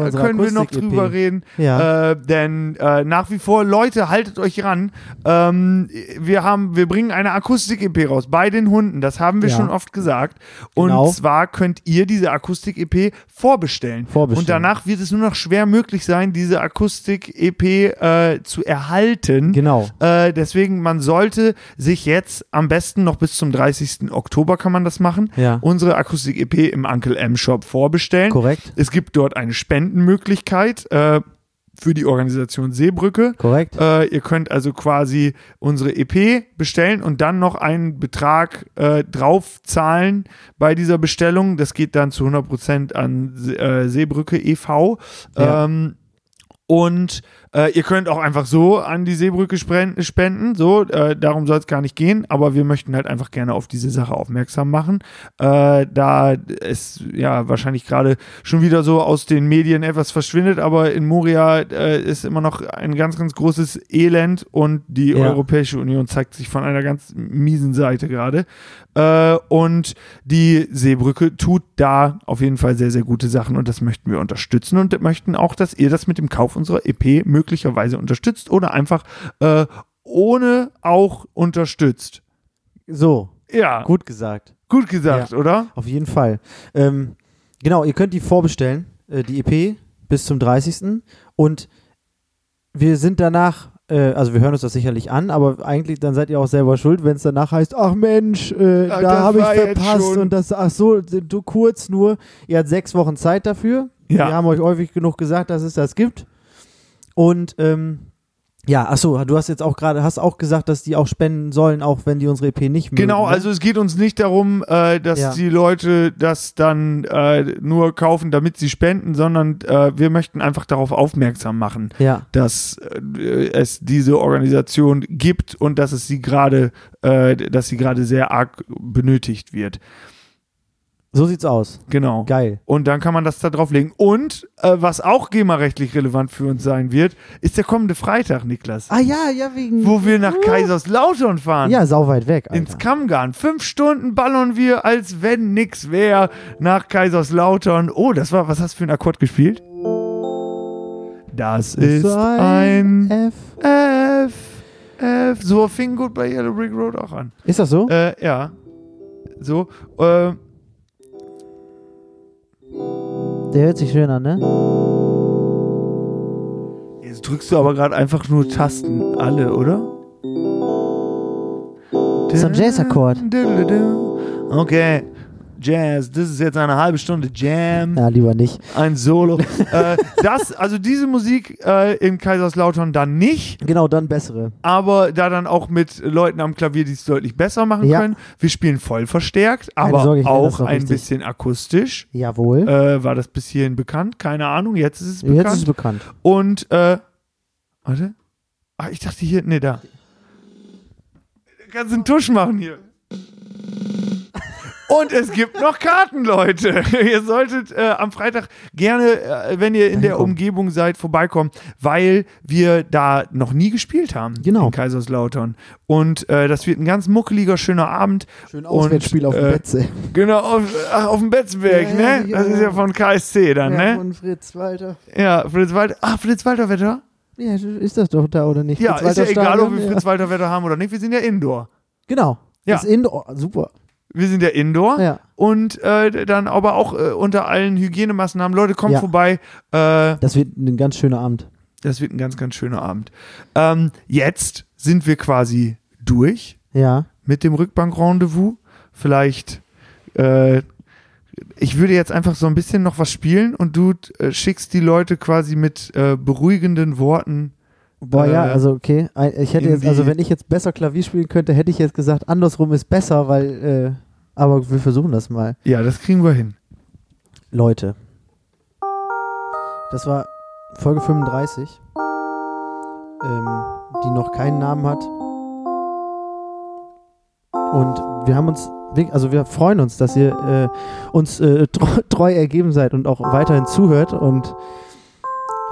Unsere können wir noch drüber reden. Ja. Äh, denn äh, nach wie vor, Leute, haltet euch ran. Ähm, wir, haben, wir bringen eine Akustik-EP raus bei den Hunden. Das haben wir Ja. schon oft gesagt. Und Genau. zwar könnt ihr diese Akustik-EP vorbestellen. Vorbestellen. Und danach wird es nur noch schwer möglich sein, diese Akustik-EP äh, zu erhalten. Genau. Äh, deswegen, man sollte sich jetzt am besten noch bis zum 30. Oktober kann man das machen. Ja. Unsere Akustik-EP im Uncle M Shop vorbestellen. Korrekt. Es gibt dort eine Spendenmöglichkeit äh, für die Organisation Seebrücke. Korrekt. Äh, ihr könnt also quasi unsere EP bestellen und dann noch einen Betrag äh, draufzahlen bei dieser Bestellung. Das geht dann zu 100% an Se- äh, Seebrücke e.V. Ja. Ähm, und äh, ihr könnt auch einfach so an die Seebrücke spenden. So, äh, darum soll es gar nicht gehen. Aber wir möchten halt einfach gerne auf diese Sache aufmerksam machen. Äh, da es ja wahrscheinlich gerade schon wieder so aus den Medien etwas verschwindet, aber in Moria äh, ist immer noch ein ganz, ganz großes Elend und die Ja. Europäische Union zeigt sich von einer ganz miesen Seite gerade. Äh, und die Seebrücke tut da auf jeden Fall sehr, sehr gute Sachen und das möchten wir unterstützen und möchten auch, dass ihr das mit dem Kauf unserer EP möglicherweise unterstützt oder einfach äh, ohne auch unterstützt. So, Ja, gut, gesagt. gut gesagt, oder? Auf jeden Fall. Ähm, genau, ihr könnt die vorbestellen, äh, die EP, bis zum 30. Und wir sind danach, äh, also wir hören uns das sicherlich an, aber eigentlich dann seid ihr auch selber schuld, wenn es danach heißt, ach Mensch, äh, Ah, da habe ich verpasst und das, ach so, du kurz nur, ihr habt sechs Wochen Zeit dafür. Ja. Wir haben euch häufig genug gesagt, dass es das gibt. Und ähm, ja, ach so, du hast jetzt auch gerade, hast auch gesagt, dass die auch spenden sollen, auch wenn die unsere EP nicht mögen. Genau, ne? also es geht uns nicht darum, äh, dass Ja. die Leute das dann äh, nur kaufen, damit sie spenden, sondern äh, wir möchten einfach darauf aufmerksam machen, Ja, dass äh, es diese Organisation gibt und dass es sie gerade, äh, dass sie gerade sehr arg benötigt wird. So sieht's aus. Genau. Geil. Und dann kann man das da drauflegen. Und äh, was auch GEMA-rechtlich relevant für uns sein wird, ist der kommende Freitag, Niklas. Ah ja, ja, wegen. Wo wir nach Kaiserslautern fahren. Ja, sau weit weg. Alter. ins Kammgarn. Fünf Stunden ballern wir, als wenn nix wäre, nach Kaiserslautern. Oh, das war, was hast du für einen Akkord gespielt? Das ist ein F. F. F. So fing gut bei Yellow Brick Road auch an. Ist das so? Äh, ja. So, äh, Der hört sich schön an, ne? jetzt drückst du aber gerade einfach nur Tasten alle, oder? ist ein Jazz-Akkord. Okay. Jazz, das ist jetzt eine halbe Stunde Jam. Ja, lieber nicht. Ein Solo. [LAUGHS] äh, das, also diese Musik äh, in Kaiserslautern dann nicht, Genau, dann bessere. aber da dann auch mit Leuten am Klavier, die es deutlich besser machen Ja. können. Wir spielen voll verstärkt, aber Sorge, auch ein richtig. bisschen akustisch. Jawohl. Äh, war das bis hierhin bekannt? Keine Ahnung, jetzt ist es bekannt. Jetzt ist es bekannt. Und äh, Warte. Ah, ich dachte hier, nee, da. Du kannst einen Tusch machen hier. Und es gibt noch Karten, Leute. [LAUGHS] ihr solltet äh, am Freitag gerne, äh, wenn ihr in der. Umgebung seid, vorbeikommen, weil wir da noch nie gespielt haben. Genau. In Kaiserslautern. Und äh, das wird ein ganz muckeliger, schöner Abend. Schön Und, Auswärtsspiel auf dem äh, Betze. Genau, auf, ach, auf dem Betzberg, Ja, ne? ja, Das ist ja. von KSC dann, ne? von Fritz Walter. Ja, Fritz Walter. Ah, Fritz Walter da? Ja, ist das doch da oder nicht? Ja, ist ja egal, ob wir Fritz Walter Wetter haben oder nicht. Wir sind ja Indoor. Genau. Ja. Das Indoor, super. Wir sind ja Indoor. Ja. Und äh, dann aber auch äh, unter allen Hygienemaßnahmen. Leute, kommt Ja. vorbei. Äh, Das wird ein ganz schöner Abend. das wird ein ganz, ganz schöner Abend. Ähm, jetzt sind wir quasi durch Ja. mit dem Rückbank-Rendezvous. Vielleicht, äh, ich würde jetzt einfach so ein bisschen noch was spielen und du äh, schickst die Leute quasi mit äh, beruhigenden Worten. Boah, ja, Äh, also okay. Ich hätte jetzt, also wenn ich jetzt besser Klavier spielen könnte, hätte ich jetzt gesagt, andersrum ist besser, weil, äh, aber wir versuchen das mal. Ja, das kriegen wir hin. Leute. Das war Folge 35, ähm, die noch keinen Namen hat. Und wir haben uns, also wir freuen uns, dass ihr äh, uns äh, treu, treu ergeben seid und auch weiterhin zuhört und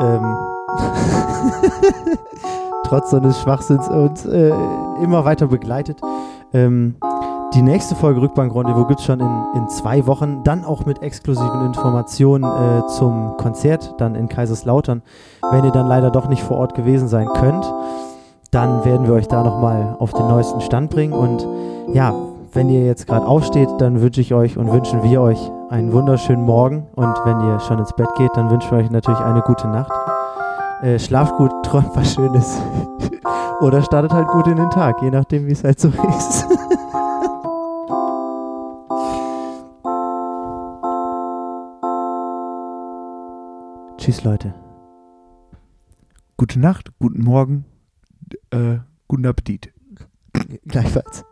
ähm, [LAUGHS] trotz seines Schwachsinns uns äh, immer weiter begleitet. Ähm, die nächste Folge Rückbank Rendezvous gibt es schon in, in zwei Wochen, dann auch mit exklusiven Informationen äh, zum Konzert dann in Kaiserslautern. Wenn ihr dann leider doch nicht vor Ort gewesen sein könnt, dann werden wir euch da nochmal auf den neuesten Stand bringen. Und ja, wenn ihr jetzt gerade aufsteht, dann wünsche ich euch und wünschen wir euch einen wunderschönen Morgen. Und wenn ihr schon ins Bett geht, dann wünschen wir euch natürlich eine gute Nacht. Äh, schlaft gut, [LAUGHS] träumt was Schönes. [LAUGHS] Oder startet halt gut in den Tag, je nachdem, wie es halt so [LAUGHS] ist. Tschüss, Leute. Gute Nacht, guten Morgen, äh, guten Appetit. Gleichfalls.